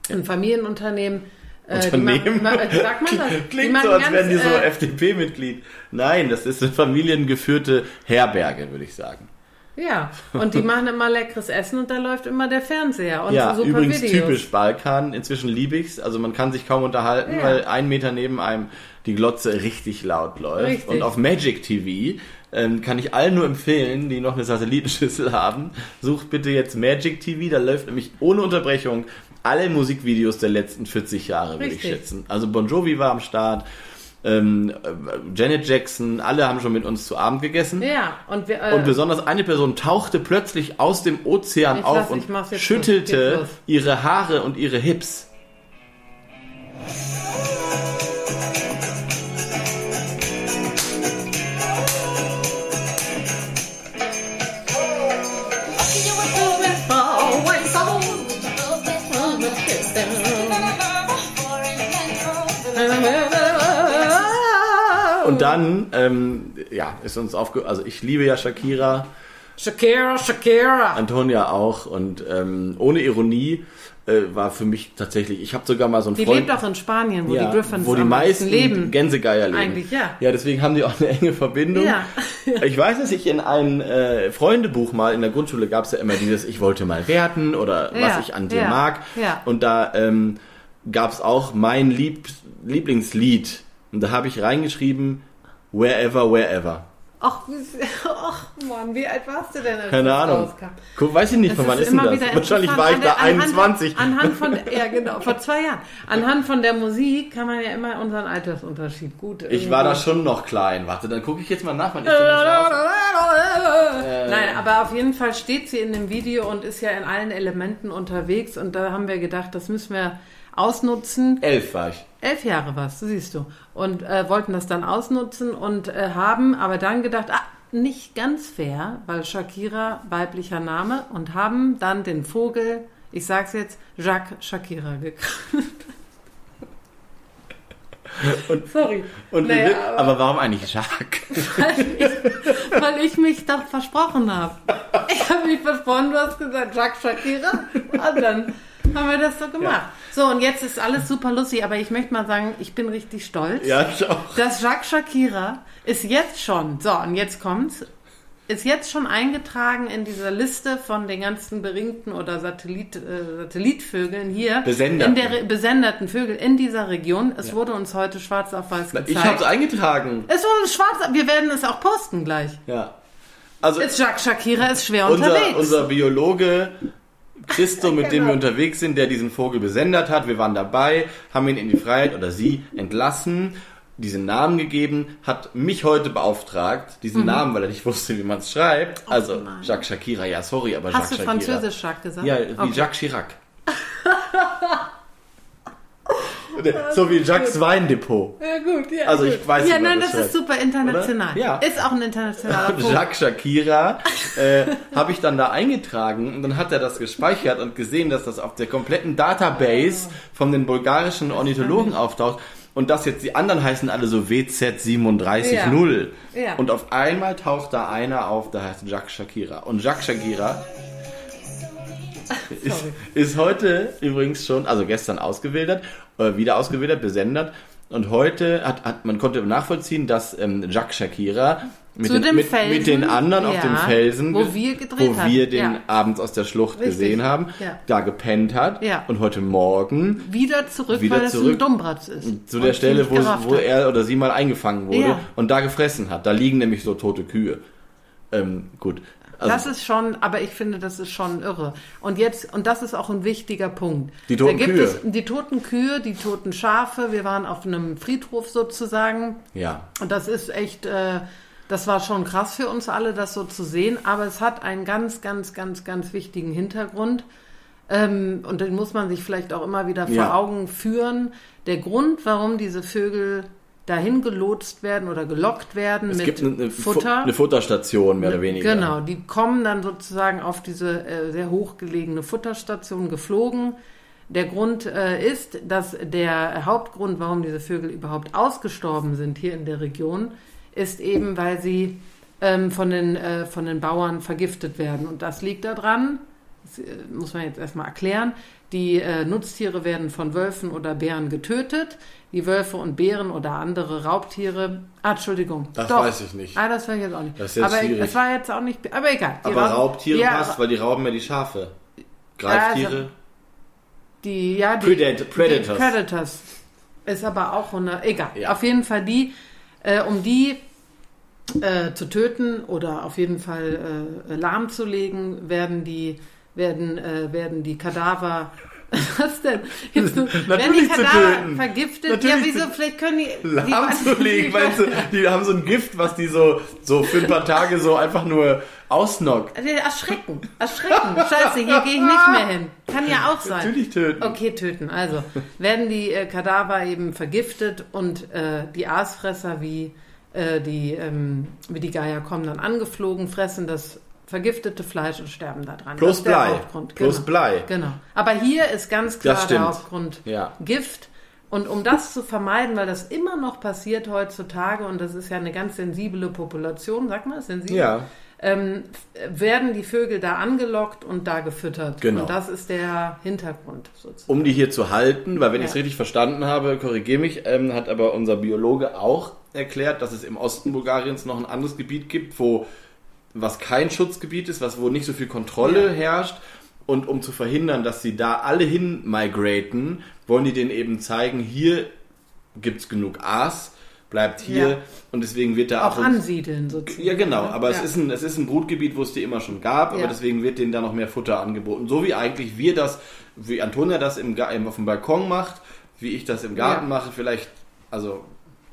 im Familienunternehmen Äh, Unternehmen. machen- ma- sagt man das? Die Klingt so, als wären die so äh, FDP-Mitglied. Nein, das ist eine familiengeführte Herberge, würde ich sagen. Ja, und die machen immer leckeres Essen und da läuft immer der Fernseher und ja, super übrigens Videos. typisch Balkan. Inzwischen liebe ich's. Also man kann sich kaum unterhalten, Ja. weil ein Meter neben einem die Glotze richtig laut läuft. Richtig. Und auf Magic TV ähm, kann ich allen nur empfehlen, die noch eine Satellitenschüssel haben, sucht bitte jetzt Magic TV. Da läuft nämlich ohne Unterbrechung alle Musikvideos der letzten 40 Jahre, würde ich schätzen. Also Bon Jovi war am Start. Ähm, äh, Janet Jackson, alle haben schon mit uns zu Abend gegessen. Ja, und wir, äh, Und besonders eine Person tauchte plötzlich aus dem Ozean auf und schüttelte ihre Haare und ihre Hips. Und dann, ähm, ja, ist uns aufge... Also ich liebe ja Shakira, Shakira, Shakira. Antonia auch und ähm, ohne Ironie äh, war für mich tatsächlich... Ich habe sogar mal so einen Die Freund... lebt auch in Spanien, wo ja, die Griffins wo die meisten leben. Gänsegeier leben. Eigentlich, ja. Ja, deswegen haben die auch eine enge Verbindung. Ja. Ich weiß, dass ich in einem äh, Freundebuch mal in der Grundschule gab es ja immer dieses Ich wollte mal werden oder Ja, was ich an dir mag. ja. Und da ähm, gab es auch mein Lieb Lieblingslied. Und da habe ich reingeschrieben Wherever, Wherever. Ach, ach Mann, wie alt warst du denn? Als Keine das Ahnung. rauskam? Guck, weiß ich nicht, von wann ist denn das? Wahrscheinlich war ich da anhand- 21. Anhand von, ja genau, vor zwei Jahren. Anhand von der Musik kann man ja immer unseren Altersunterschied gut. Ich war da schon noch klein. Warte, dann gucke ich jetzt mal nach, wann ist denn das raus? Äh. Nein, aber auf jeden Fall steht sie in dem Video und ist ja in allen Elementen unterwegs und da haben wir gedacht, das müssen wir ausnutzen. Elf war ich. Elf Jahre warst du, siehst du. Und äh, wollten das dann ausnutzen und äh, haben aber dann gedacht, ah, nicht ganz fair, weil Shakira weiblicher Name und haben dann den Vogel, ich sag's jetzt, Jacques Shakira gekauft. Und- Sorry. Und Naja, aber, aber warum eigentlich Jacques? Weil ich mich doch versprochen habe. Ich habe mich versprochen, du hast gesagt, Jacques Shakira. Und dann haben wir das so gemacht. So, und jetzt ist alles super lustig, aber ich möchte mal sagen, ich bin richtig stolz. Ja, ich auch. Das Jacques Shakira ist jetzt schon, so, und jetzt kommt's, ist jetzt schon eingetragen in dieser Liste von den ganzen beringten oder Satellit, äh, Satellitvögeln hier. Besenderten. In der Re- besenderten Vögel in dieser Region. Es wurde uns heute schwarz auf weiß gezeigt. Ich habe es eingetragen. es wurde uns schwarz, wir werden es auch posten gleich. Ja. Also Ist Jacques Shakira ist schwer unser, unterwegs. unser Biologe Christo, mit dem Genau. wir unterwegs sind, der diesen Vogel besendet hat, wir waren dabei, haben ihn in die Freiheit oder sie entlassen, diesen Namen gegeben, hat mich heute beauftragt, diesen Namen, weil er nicht wusste, wie man es schreibt. also Mhm. nein. Jacques Shakira, ja sorry, aber Hast du Jacques Shakira. Französisch Jacques gesagt? Ja, wie Okay. Jacques Chirac. so wie Jacques Weindepot. Ja, gut, ja. Also gut. ich weiß, Ja, wie man nein, das das ist super international. Oder? Ja. Ist auch ein internationaler Vogel. Jacques Shakira äh, habe ich dann da eingetragen und dann hat er das gespeichert und gesehen, dass das auf der kompletten Database von den bulgarischen Ornithologen auftaucht und dass jetzt die anderen heißen alle so WZ370 Ja. Ja. und auf einmal taucht da einer auf, der heißt Jacques Shakira und Jacques Shakira ist, ist heute übrigens schon, also gestern ausgewildert, äh, wieder ausgewildert, besendet und heute hat, hat man konnte nachvollziehen, dass ähm, Jacques Shakira mit, den, mit, Felsen, mit den anderen auf ja, dem Felsen, wo wir gedreht wo wir den ja. abends aus der Schlucht Richtig, gesehen haben, ja. da gepennt hat und heute Morgen Wieder zurück, Wieder weil es zurück ein Dummbratz ist. zu der Stelle, wo, wo er oder sie mal eingefangen wurde und da gefressen hat. Da liegen nämlich so tote Kühe. Ähm, gut. Also, das ist schon, aber ich finde, das ist schon irre. Und jetzt, und das ist auch ein wichtiger Punkt. Die toten da gibt Kühe. es die toten Kühe, die toten Schafe. Wir waren auf einem Friedhof sozusagen. ja. Und das ist echt, äh, das war schon krass für uns alle, das so zu sehen. Aber es hat einen ganz, ganz, ganz, ganz wichtigen Hintergrund. Ähm, und den muss man sich vielleicht auch immer wieder vor Ja. Augen führen. Der Grund, warum diese Vögel dahin gelotst werden oder gelockt werden Es mit gibt eine, eine, Fu- Futter. eine Futterstation, mehr oder weniger. Genau, die kommen dann sozusagen auf diese äh, sehr hochgelegene Futterstation geflogen. Der Grund äh, ist, dass der Hauptgrund, warum diese Vögel überhaupt ausgestorben sind hier in der Region, ist eben, weil sie ähm, von, den, äh, von den Bauern vergiftet werden. Und das liegt daran, das äh, muss man jetzt erstmal erklären. Die äh, Nutztiere werden von Wölfen oder Bären getötet. Die Wölfe und Bären oder andere Raubtiere. Ah, Entschuldigung. Das Doch. weiß ich nicht. Ah, das weiß ich jetzt auch nicht. Das ist jetzt aber schwierig. es war jetzt auch nicht. Aber egal. Die Aber Raub- Raubtiere ja, passt, weil die rauben ja die Schafe. also Greiftiere. Die, ja, die, Predat- Predators. Die Predators. Ist aber auch eine, egal. Ja. Auf jeden Fall die, äh, um die äh, zu töten oder auf jeden Fall äh, lahmzulegen, werden die, werden, äh, werden die Kadaver, was denn? Jetzt die Natürlich zu töten. vergiftet? Natürlich ja, wieso? Vielleicht können die. lahmzulegen, weil sie, die haben so ein Gift, was die so, so für ein paar Tage so einfach nur ausnockt. Also, Erschrecken, erschrecken. Scheiße, hier gehe ich nicht mehr hin. Kann ja auch sein. Natürlich töten. Okay, töten. Also werden die äh, Kadaver eben vergiftet und äh, die Aasfresser wie, äh, die, ähm, wie die Geier kommen dann angeflogen, fressen das vergiftete Fleisch und sterben da dran. Plus Blei. Hauptgrund. Plus genau. Blei. Genau. Aber hier ist ganz klar der. Hauptgrund Ja. Gift. Und um das zu vermeiden, weil das immer noch passiert heutzutage, und das ist ja eine ganz sensible Population, sag mal, sensibel, Ja. ähm, werden die Vögel da angelockt und da gefüttert. Genau. Und das ist der Hintergrund sozusagen. um die hier zu halten, weil wenn Ja. ich es richtig verstanden habe, korrigiere mich, ähm, hat aber unser Biologe auch erklärt, dass es im Osten Bulgariens noch ein anderes Gebiet gibt, wo was kein Schutzgebiet ist, was wo nicht so viel Kontrolle Ja. herrscht. Und um zu verhindern, dass sie da alle hin migraten, wollen die denen eben zeigen, hier gibt's genug Aas, bleibt hier Ja. und deswegen wird da Auch und- ansiedeln sozusagen. ja, genau, aber es, Ja. ist ein, es ist ein Brutgebiet, wo es die immer schon gab, aber Ja. deswegen wird denen da noch mehr Futter angeboten. So wie eigentlich wir das, wie Antonia das im, auf dem Balkon macht, wie ich das im Garten mache, vielleicht, also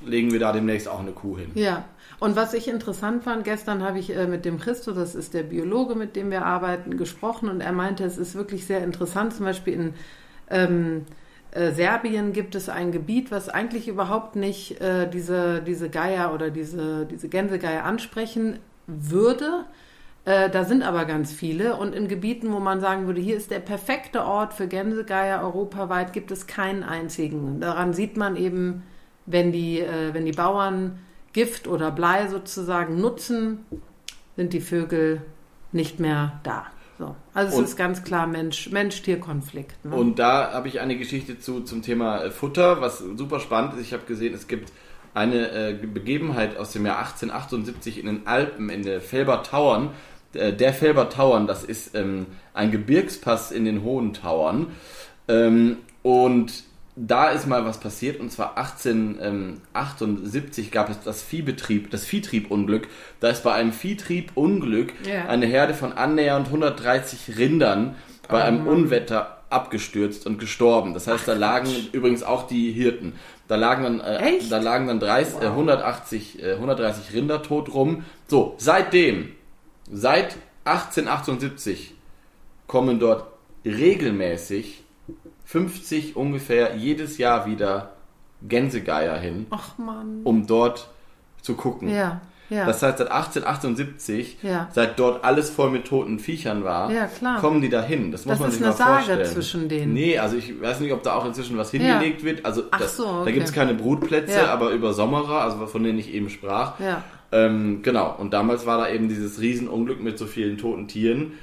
legen wir da demnächst auch eine Kuh hin. Ja, und was ich interessant fand, gestern habe ich äh, mit dem Christo, das ist der Biologe, mit dem wir arbeiten, gesprochen und er meinte, es ist wirklich sehr interessant. Zum Beispiel in ähm, äh, Serbien gibt es ein Gebiet, was eigentlich überhaupt nicht äh, diese, diese Geier oder diese, diese Gänsegeier ansprechen würde. Äh, da sind aber ganz viele und in Gebieten, wo man sagen würde, hier ist der perfekte Ort für Gänsegeier europaweit, gibt es keinen einzigen. Daran sieht man eben, wenn die, äh, wenn die Bauern Gift oder Blei sozusagen nutzen, sind die Vögel nicht mehr da. So. Also es Und- ist ganz klar Mensch- Mensch-Tier-Konflikt. ne? Und da habe ich eine Geschichte zu zum Thema äh, Futter, was super spannend ist. Ich habe gesehen, es gibt eine äh, Begebenheit aus dem Jahr 1878 in den Alpen, in der Felber Tauern. Äh, Der Felber Tauern, das ist ähm, ein Gebirgspass in den Hohen Tauern. Ähm, und da ist mal was passiert und zwar 1878 gab es das Viehbetrieb, das Viehtriebunglück. Da ist bei einem Viehtriebunglück Ja. eine Herde von annähernd 130 Rindern bei Oh einem. Unwetter abgestürzt und gestorben. Das heißt, da lagen übrigens auch die Hirten. Da lagen dann, äh, da lagen dann 30, äh, 180, äh, 130 Rinder tot rum. So, seitdem, seit 1878 kommen dort regelmäßig 50 ungefähr jedes Jahr wieder Gänsegeier hin, um dort zu gucken. Ja, ja. Das heißt, seit 1878, Ja. seit dort alles voll mit toten Viechern war, kommen die da hin. Das muss Das man ist sich eine mal Sage vorstellen. zwischen denen. Nee, also ich weiß nicht, ob da auch inzwischen was hingelegt wird. Also Ach das, so, da okay. gibt es keine Brutplätze, aber über Sommerer, also von denen ich eben sprach. Ähm, genau, und damals war da eben dieses Riesenunglück mit so vielen toten Tieren.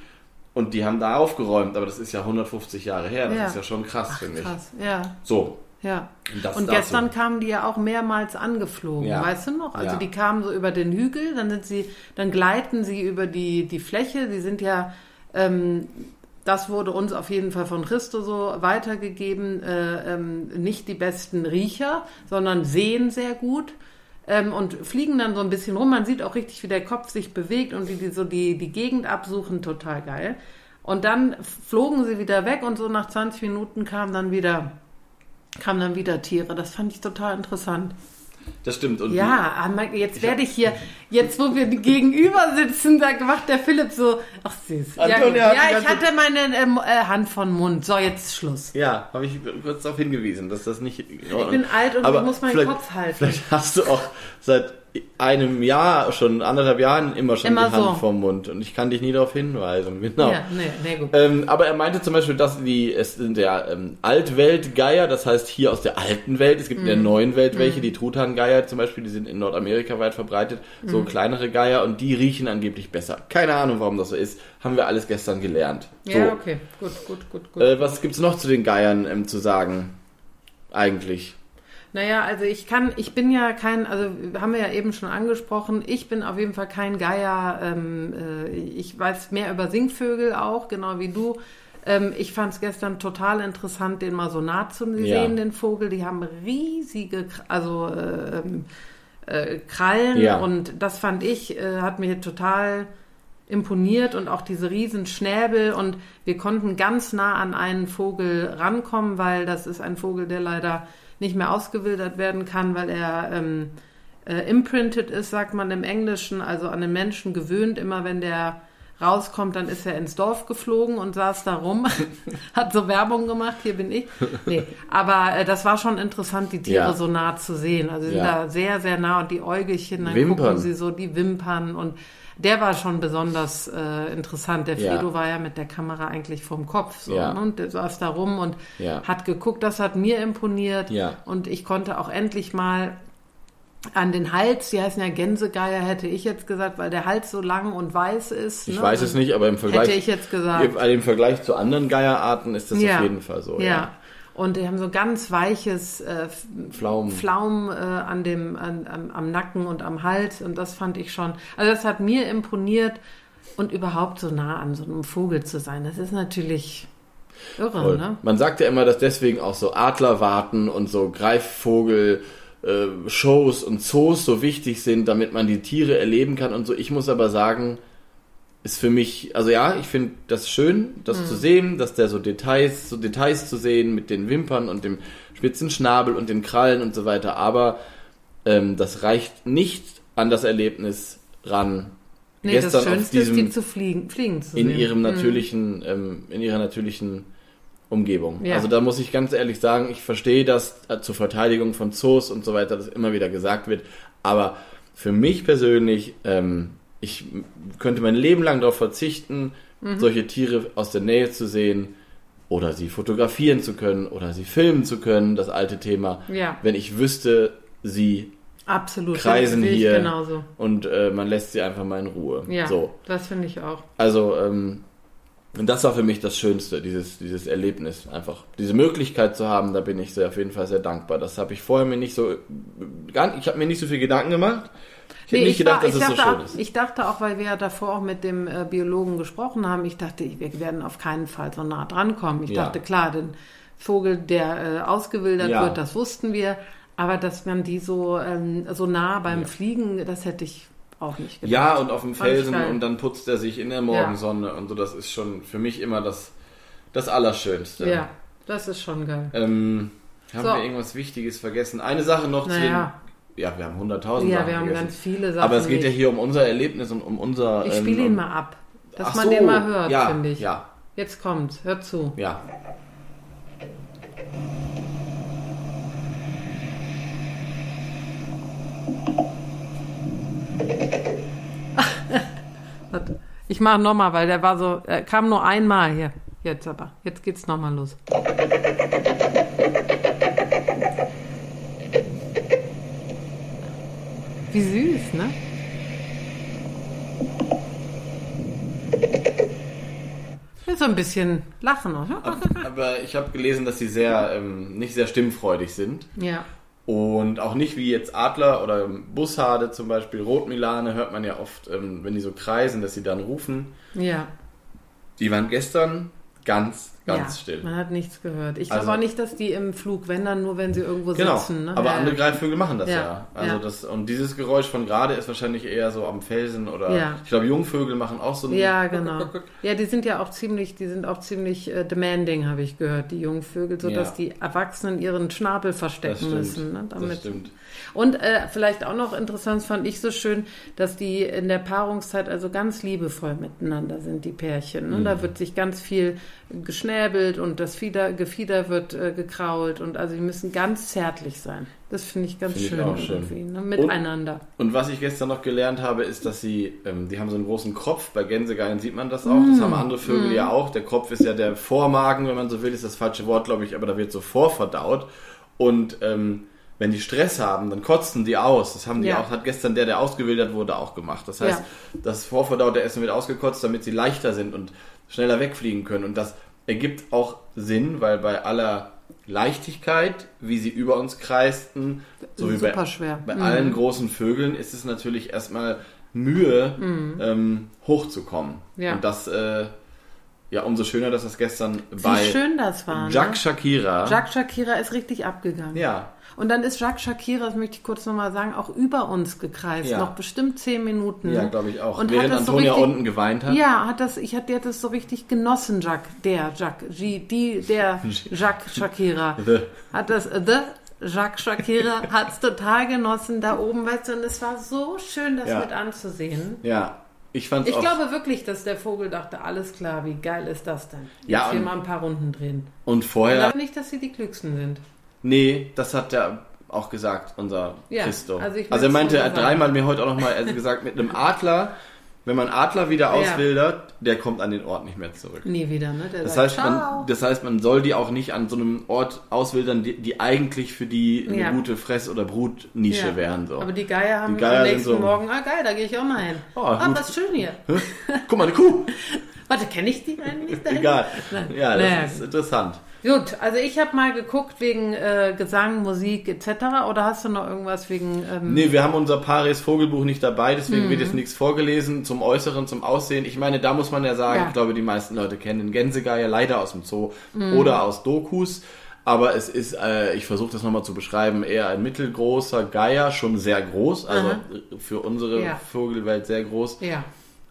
Und die haben da aufgeräumt, aber das ist ja 150 Jahre her. Das Ja. ist ja schon krass, finde ich. Krass, ja. So, Ja. und Und dazu. gestern kamen die ja auch mehrmals angeflogen, Ja. weißt du noch? Also Ja. die kamen so über den Hügel, dann sind sie, dann gleiten sie über die, die Fläche. Die sind ja, ähm, das wurde uns auf jeden Fall von Christo so weitergegeben, äh, ähm, nicht die besten Riecher, sondern sehen sehr gut. Ähm, und fliegen dann so ein bisschen rum. Man sieht auch richtig, wie der Kopf sich bewegt und wie die so die, die Gegend absuchen. Total geil. Und dann flogen sie wieder weg und so nach 20 Minuten kamen dann wieder kamen dann wieder Tiere. Das fand ich total interessant. Das stimmt. Und Ja, ah, jetzt werde ich hier, jetzt wo wir gegenüber sitzen, da macht der Philipp so, ach süß. Ja, Antonia die ja ich hatte meine ähm, äh, Hand von Mund. So, jetzt Schluss. Ja, habe ich kurz darauf hingewiesen, dass das nicht. Ich bin alt und muss meinen Kopf halten. Vielleicht hast du auch seit einem Jahr, schon anderthalb Jahren immer schon Immer die Hand so. vom Mund und ich kann dich nie darauf hinweisen. Genau. Ja, nee, nee, gut. Ähm, aber er meinte zum Beispiel, dass die, es sind ja ähm, Altweltgeier, das heißt hier aus der alten Welt, es gibt in der Mhm. neuen Welt welche, die Truthahngeier zum Beispiel, die sind in Nordamerika weit verbreitet, so Mhm. kleinere Geier und die riechen angeblich besser. Keine Ahnung, warum das so ist, haben wir alles gestern gelernt. So. Ja, okay, gut, gut, gut, gut. Äh, was gibt's noch zu den Geiern ähm, zu sagen? Eigentlich. Naja, also ich kann, ich bin ja kein, also haben wir ja eben schon angesprochen, ich bin auf jeden Fall kein Geier. Ähm, äh, ich weiß mehr über Singvögel auch, genau wie du. Ähm, ich fand es gestern total interessant, den mal so nah zu sehen, Ja. den Vogel. Die haben riesige, also äh, äh, Krallen Ja. und das fand ich, äh, hat mir total imponiert und auch diese riesen Schnäbel und wir konnten ganz nah an einen Vogel rankommen, weil das ist ein Vogel, der leider nicht mehr ausgewildert werden kann, weil er ähm, äh, imprinted ist, sagt man im Englischen, also an den Menschen gewöhnt. Immer wenn der rauskommt, dann ist er ins Dorf geflogen und saß da rum, hat so Werbung gemacht, hier bin ich. Nee, aber äh, das war schon interessant, die Tiere Ja. so nah zu sehen. Also sie sind Ja. da sehr, sehr nah und die Äugelchen, dann Wimpern. gucken sie so die Wimpern und der war schon besonders äh, interessant. Der Ja. Fredo war ja mit der Kamera eigentlich vom Kopf so, Ja. ne? und der saß da rum und Ja. hat geguckt. Das hat mir imponiert Ja. und ich konnte auch endlich mal an den Hals, die heißen ja Gänsegeier, hätte ich jetzt gesagt, weil der Hals so lang und weiß ist. Ich ne? weiß es nicht, aber im Vergleich, Hätte ich jetzt gesagt. im Vergleich zu anderen Geierarten ist das Ja. auf jeden Fall so. Ja. Und die haben so ganz weiches äh, Pflaumen. Pflaumen äh, an dem, an, am, am Nacken und am Hals. Und das fand ich schon. Also das hat mir imponiert und überhaupt so nah an so einem Vogel zu sein. Das ist natürlich irre, Voll. ne? Man sagt ja immer, dass deswegen auch so Adlerwarten und so Greifvogel äh, Shows und Zoos so wichtig sind, damit man die Tiere erleben kann und so. Ich muss aber sagen, ist für mich, also ja, ich finde das schön, das Mhm. zu sehen, dass der so Details, so Details zu sehen mit den Wimpern und dem spitzen Schnabel und den Krallen und so weiter, aber ähm, das reicht nicht an das Erlebnis ran. Nee, das Gestern auf Schönste ist, diesem- die zu fliegen, fliegen zu in sehen. ihrem Mhm. natürlichen, ähm, in ihrer natürlichen Umgebung. Ja. Also da muss ich ganz ehrlich sagen, ich verstehe das äh, zur Verteidigung von Zoos und so weiter, das immer wieder gesagt wird. Aber für mich persönlich, ähm, ich könnte mein Leben lang darauf verzichten, Mhm. solche Tiere aus der Nähe zu sehen oder sie fotografieren zu können oder sie filmen zu können, das alte Thema. Ja, Wenn ich wüsste, sie absolut. kreisen hier. Genauso. und äh, man lässt sie einfach mal in Ruhe. Ja, So. das finde ich auch. Also, ähm, und das war für mich das Schönste, dieses, dieses Erlebnis. Einfach diese Möglichkeit zu haben, da bin ich sehr, auf jeden Fall sehr dankbar. Das habe ich vorher mir nicht so, gar ich habe mir nicht so viel Gedanken gemacht. Ich hätte Nee, nicht gedacht, war- dass es so dachte schön ist. Ich dachte auch, weil wir ja davor auch mit dem äh, Biologen gesprochen haben, ich dachte, wir werden auf keinen Fall so nah dran kommen. Ich Ja. dachte, klar, den Vogel, der äh, ausgewildert Ja. wird, das wussten wir. Aber dass man die so, ähm, so nah beim Ja. Fliegen, das hätte ich auch nicht gedacht. Ja, und auf dem Felsen und dann putzt er sich in der Morgensonne und so, das ist schon für mich immer das, das Allerschönste. Ja, das ist schon geil. Ähm, haben So. wir irgendwas Wichtiges vergessen? Eine Sache noch zu Naja. den, ja, wir haben hunderttausend Ja, Sachen wir haben vergessen. ganz viele Sachen. Aber es geht ja nicht. hier um unser Erlebnis und um unser... Ich ähm, spiele ihn um- mal ab, dass Ach man so, den mal hört, ja, finde ich. Ja, Jetzt kommt's, hört zu. ja. Ich mache nochmal, weil der war so, er kam nur einmal hier. Jetzt aber. Jetzt geht's nochmal los. Wie süß, ne? So ein bisschen Lachen. oder? Aber ich habe gelesen, dass sie sehr, ähm, nicht sehr stimmfreudig sind. Ja. Und auch nicht wie jetzt Adler oder Bussarde zum Beispiel, Rotmilane hört man ja oft, ähm, wenn die so kreisen, dass sie dann rufen. Ja. Die waren gestern ganz, ganz ja. still. Man hat nichts gehört. Ich Also- glaube auch nicht, dass die im Flug, wenn dann nur, wenn sie irgendwo Genau, sitzen. Ne? aber ja. andere Greifvögel machen das ja. Ja, Also das und dieses Geräusch von gerade ist wahrscheinlich eher so am Felsen oder ich glaube Jungvögel machen auch so ein Ja, genau. Ja, die sind ja auch ziemlich, die sind auch ziemlich äh, demanding, habe ich gehört, die Jungvögel, sodass die Erwachsenen ihren Schnabel Das verstecken müssen. Ne, Das damit. stimmt. Und äh, vielleicht auch noch interessant fand ich so schön, dass die in der Paarungszeit also ganz liebevoll miteinander sind, die Pärchen. Ne? Mhm. Da wird sich ganz viel geschnäbelt und das Fieder, Gefieder wird äh, gekrault und also die müssen ganz zärtlich sein. Das finde ich ganz Finde ich schön, auch schön. irgendwie, ne? miteinander. Und was ich gestern noch gelernt habe, ist, dass sie, ähm, die haben so einen großen Kropf. Bei Gänsegeiern sieht man das auch. Das haben andere Vögel ja auch. Der Kopf ist ja der Vormagen, wenn man so will, ist das falsche Wort, glaube ich, aber da wird so vorverdaut. Und ähm, wenn die Stress haben, dann kotzen die aus. Das haben die Ja. auch, hat gestern der, der ausgewildert wurde, auch gemacht. Das heißt, Ja. das vorverdaute Essen wird ausgekotzt, damit sie leichter sind und schneller wegfliegen können. Und das ergibt auch Sinn, weil bei aller Leichtigkeit, wie sie über uns kreisten, so wie bei, bei Mhm. allen großen Vögeln ist es natürlich erstmal Mühe, ähm, hochzukommen. Mhm. Ja. Und das, äh, ja, umso schöner, dass das gestern Wie bei schön das war. Jacques ne? Shakira. Jacques Shakira ist richtig abgegangen. ja, Und dann ist Jacques Shakira, das möchte ich kurz nochmal sagen, auch über uns gekreist. Ja. Noch bestimmt zehn Minuten. ja, glaube ich auch. Und Während hat das so Antonia richtig- unten geweint hat. Ja, hat das, ich hatte das so richtig genossen, Jacques, der Jacques, die, der Jacques Shakira. The. Hat das, äh, the Jacques Shakira hat es total genossen da oben, weißt du, und es war so schön, das Ja. mit anzusehen. Ja, ich fand Ich auch. glaube wirklich, dass der Vogel dachte, alles klar, wie geil ist das denn? Ja, Jetzt hier und- mal ein paar Runden drehen. und Ich vorher, glaube nicht, dass sie die klügsten sind. nee, das hat er auch gesagt, unser Ja, Christo. also ich also er meinte er hat dreimal mir heute auch nochmal also gesagt, mit einem Adler, wenn man Adler wieder Ja. auswildert, der kommt an den Ort nicht mehr zurück. Nie wieder, ne? Der Das sagt, heißt, man, das heißt, man soll die auch nicht an so einem Ort auswildern, die, die eigentlich für die eine Ja. gute Fress- oder Brutnische Ja. wären. So. Aber die Geier haben Die Geier am nächsten so- Morgen, ah geil, da gehe ich auch mal hin. Oh, ah, gut. was schön hier. Guck mal, eine Kuh! Warte, kenne ich die eigentlich dahin? Egal. Nein. Ja, das Naja, ist interessant. Gut, also ich habe mal geguckt wegen äh, Gesang, Musik etc. Oder hast du noch irgendwas wegen... Ähm, Nee, wir haben unser Paris Vogelbuch nicht dabei, deswegen wird Mhm. jetzt nichts vorgelesen zum Äußeren, zum Aussehen. Ich meine, da muss man ja sagen, Ja. ich glaube, die meisten Leute kennen den Gänsegeier leider aus dem Zoo Mhm. oder aus Dokus. Aber es ist, äh, ich versuche das nochmal zu beschreiben, eher ein mittelgroßer Geier, schon sehr groß, also Aha. für unsere Ja. Vogelwelt sehr groß. Ja,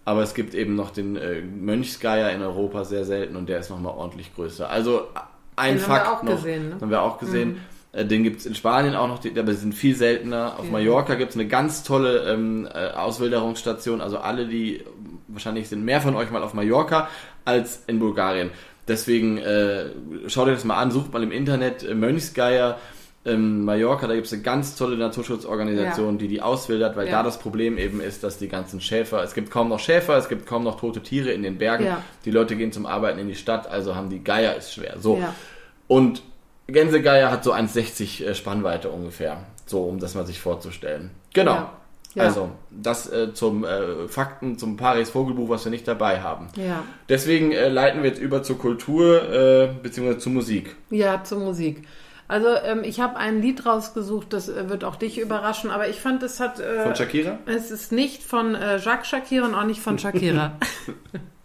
Aber es gibt eben noch den äh, Mönchsgeier in Europa sehr selten und der ist nochmal ordentlich größer. Also ein Den haben wir Fakt auch noch, gesehen, ne? haben wir auch gesehen. Äh, Den gibt es in Spanien auch noch, die, aber die sind viel seltener. Auf Ja. Mallorca gibt es eine ganz tolle ähm, äh, Auswilderungsstation. Also alle, die wahrscheinlich sind mehr von euch mal auf Mallorca als in Bulgarien. Deswegen äh, schaut euch das mal an, sucht mal im Internet äh, Mönchsgeier. Ähm, Mallorca, da gibt es eine ganz tolle Naturschutzorganisation, die die auswildert, weil Ja. da das Problem eben ist, dass die ganzen Schäfer, es gibt kaum noch Schäfer, es gibt kaum noch tote Tiere in den Bergen, Ja. die Leute gehen zum Arbeiten in die Stadt, also haben die Geier ist schwer. So. Und Gänsegeier hat so 1,60 äh, Spannweite ungefähr, so um das mal sich vorzustellen. Genau. Ja. Ja. Also, das äh, zum äh, Fakten zum Paris Vogelbuch, was wir nicht dabei haben. Ja, Deswegen äh, leiten wir jetzt über zur Kultur äh, beziehungsweise zur Musik. ja, zur Musik. Also ähm, ich habe ein Lied rausgesucht, das äh, wird auch dich überraschen, aber ich fand, es hat... Von Shakira? Es ist nicht von Jacques Shakira und auch nicht von Shakira.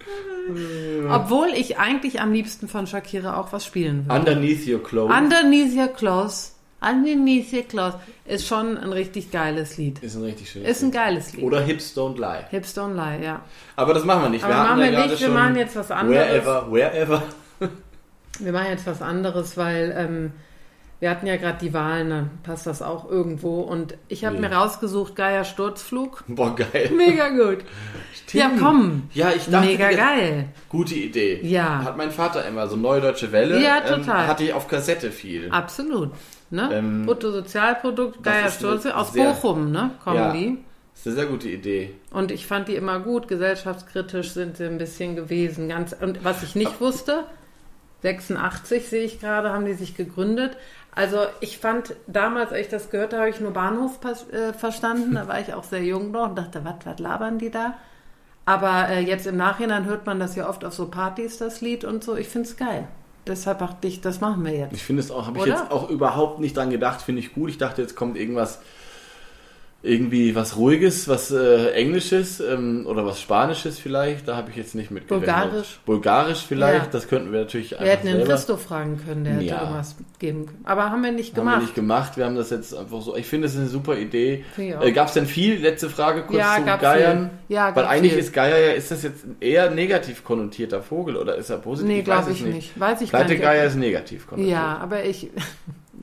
Obwohl ich eigentlich am liebsten von Shakira auch was spielen würde. Underneath Your Clothes Underneath Your Clothes, Underneath Your Clothes ist schon ein richtig geiles Lied. ist ein richtig schönes Ist ein Lied. geiles Lied. Oder Hips Don't Lie. Hips Don't Lie, ja. Aber das machen wir nicht. Aber hatten machen wir nicht, wir machen jetzt was anderes. Wherever, wherever. Wir machen jetzt was anderes, weil ähm, wir hatten ja gerade die Wahlen, dann passt das auch irgendwo. Und ich habe Nee. mir rausgesucht, Geier Sturzflug. Boah, geil. Mega gut. Ja, komm. Ja, ich dachte, Mega die- geil. Gute Idee. Ja. Hat mein Vater immer so Neue Deutsche Welle. Ja, Ähm, total. hatte ich auf Kassette viel. Absolut. Ne? Ähm, Bruttosozialprodukt, eine Sturze, aus sehr- Bochum, ne? Kommen Ja. die. Das ist eine sehr gute Idee. Und ich fand die immer gut, gesellschaftskritisch sind sie ein bisschen gewesen. Ganz, und was ich nicht wusste, 86 sehe ich gerade, haben die sich gegründet. Also ich fand damals, als ich das gehört habe, habe ich nur Bahnhof äh, verstanden. Da war ich auch sehr jung noch und dachte, was, was labern die da? Aber äh, jetzt im Nachhinein hört man das ja oft auf so Partys, das Lied und so. Ich finde es geil. Deshalb dachte ich, das machen wir jetzt. Ich finde es auch, habe ich jetzt auch überhaupt nicht dran gedacht, finde ich gut. Ich dachte, jetzt kommt irgendwas, irgendwie was Ruhiges, was äh, Englisches ähm, oder was Spanisches vielleicht. Da habe ich jetzt nicht mitgerechnet. Bulgarisch. Bulgarisch vielleicht, Ja. das könnten wir natürlich Wir einfach hätten den selber. Christo fragen können, der hätte Ja. irgendwas geben können. Aber haben wir nicht Haben gemacht. wir nicht gemacht, wir haben das jetzt einfach so. Ich finde, es ist eine super Idee. Ich. Äh, Gab es denn viel? Letzte Frage kurz Ja, zu gab Geiern. viel. Ja, Weil eigentlich viel. ist Geier ja, ist das jetzt ein eher negativ konnotierter Vogel oder ist er positiv? Nee, glaube es ich nicht. Weiß ich gar nicht. Pleitegeier ist negativ konnotiert. Ja, aber ich.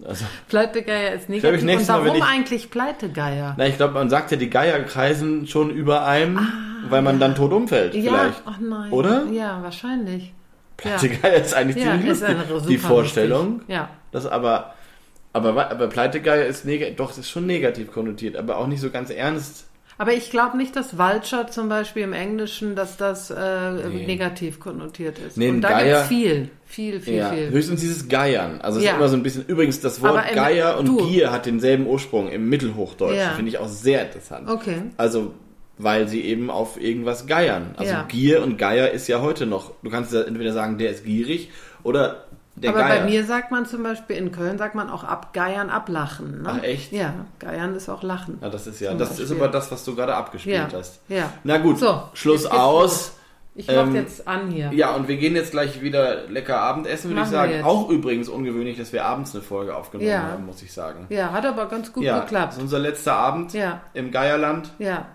Also, Pleitegeier ist glaub, ich negativ. Und nächstes Mal, warum ich- eigentlich Pleitegeier? na, ich glaube, man sagt ja, die Geier kreisen schon über einem, weil man dann tot umfällt, Ah, Ja, vielleicht. ach nein. Oder? Ja, wahrscheinlich. Pleitegeier ist eigentlich Ja, ziemlich ist Die Vorstellung. lustig. Ja. Das aber, aber, aber Pleitegeier ist negativ, doch, es ist schon negativ konnotiert, aber auch nicht so ganz ernst. Aber ich glaube nicht, dass Vulture zum Beispiel im Englischen, dass das äh, Nee. negativ konnotiert ist. Nee, Und da Geier- gibt's viel, viel, viel, Ja, viel. höchstens dieses Geiern. Also es Ja. ist immer so ein bisschen, übrigens das Wort im- Geier und du- Gier hat denselben Ursprung im Mittelhochdeutschen, Ja. finde ich auch sehr interessant. Okay. Also, weil sie eben auf irgendwas geiern. Also. Gier und Geier ist ja heute noch, du kannst ja entweder sagen, der ist gierig oder der Aber Geier. bei mir sagt man zum Beispiel, in Köln sagt man auch abgeiern, ablachen. Ne? Ach, echt? Ja, geiern ist auch lachen. ja, das ist ja, das ist Beispiel. aber das, was du gerade abgespielt Ja, hast. ja. Na gut, So, Schluss aus. Ich mach Ähm, jetzt an hier. Ja, und wir gehen jetzt gleich wieder lecker Abendessen, würde ich sagen. Auch übrigens ungewöhnlich, dass wir abends eine Folge aufgenommen Ja. haben, muss ich sagen. Ja, hat aber ganz gut ja, geklappt. das ist unser letzter Abend Ja. im Geierland. Ja.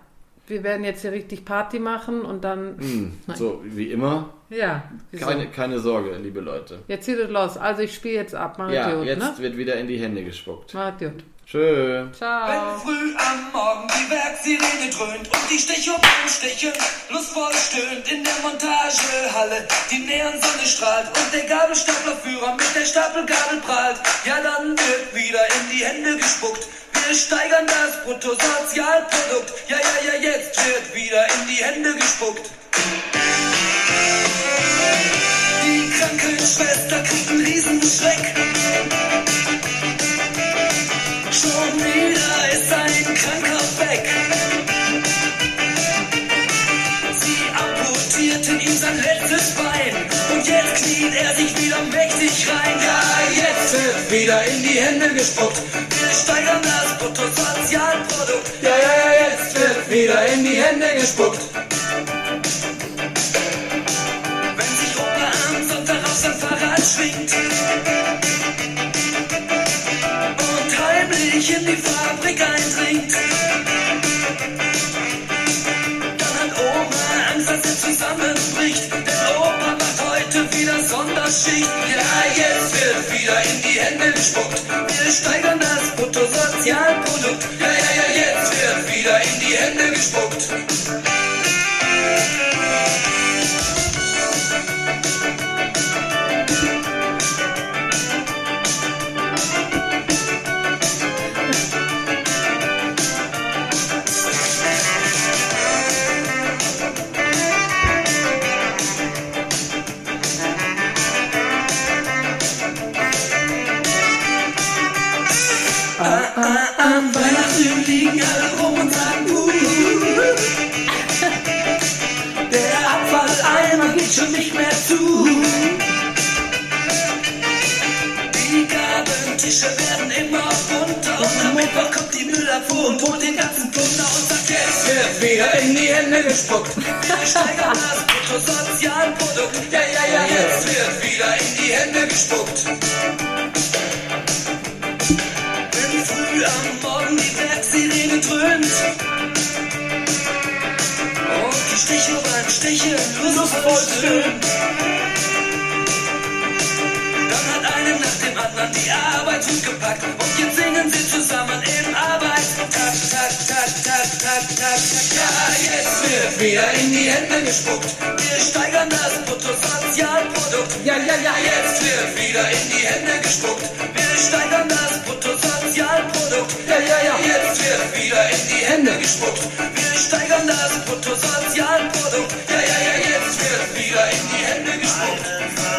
Wir werden jetzt hier richtig Party machen und dann. Hm, Nein. so wie immer. Ja. Keine, keine Sorge, liebe Leute. Jetzt zieht es los. Also ich spiele jetzt ab. Mach Ja, gut, jetzt ne? wird wieder in die Hände gespuckt. Mach gut. Tschö. Ciao. Wenn früh am Morgen die Werksirene dröhnt und die Stechuhren stechen, lustvoll stöhnt in der Montagehalle, die Neonsonne strahlt und der Gabelstaplerführer mit der Stapelgabel prahlt, ja dann wird wieder in die Hände gespuckt. Wir steigern das Bruttosozialprodukt, ja ja ja jetzt wird wieder in die Hände gespuckt. Die Krankenschwester kriegt einen Riesenschreck. Schon wieder ist ein Kranker weg. Sie amputierten ihm sein letztes Bein und jetzt kniet er sich wieder mächtig rein. Wieder in die Hände gespuckt. Wir steigern das Bruttosozialprodukt. Ja, ja, ja, jetzt wird wieder in die Hände gespuckt. Wenn sich Opa am Sonntag auf sein Fahrrad schwingt und heimlich in die Fabrik eindringt. Gespuckt. Wir steigern das Bruttosozialprodukt. Ja, ja, ja, jetzt wird wieder in die Hände gespuckt. Wieder in die Hände gespuckt. Wir steigern das Bruttosozialprodukt. Ja, ja, ja, jetzt wird wieder in die Hände gespuckt. Wenn früh am Morgen die Werksirene dröhnt und die Stechuhren stechen lustvoll stöhnt, dann hat eine nach dem anderen die Arbeitshut gepackt und jetzt singen sie zusammen im tak, tak, tak, tak. Ja, jetzt wird wieder in die Hände gespuckt. Wir steigern das Bruttosozialprodukt. Ja, ja, ja, jetzt wird wieder in die Hände gespuckt. Wir steigern das Bruttosozialprodukt. Ja, ja, ja, jetzt wird wieder in die Hände gespuckt. Wir steigern das Bruttosozialprodukt. Ja, ja, ja, jetzt wird wieder in die Hände gespuckt.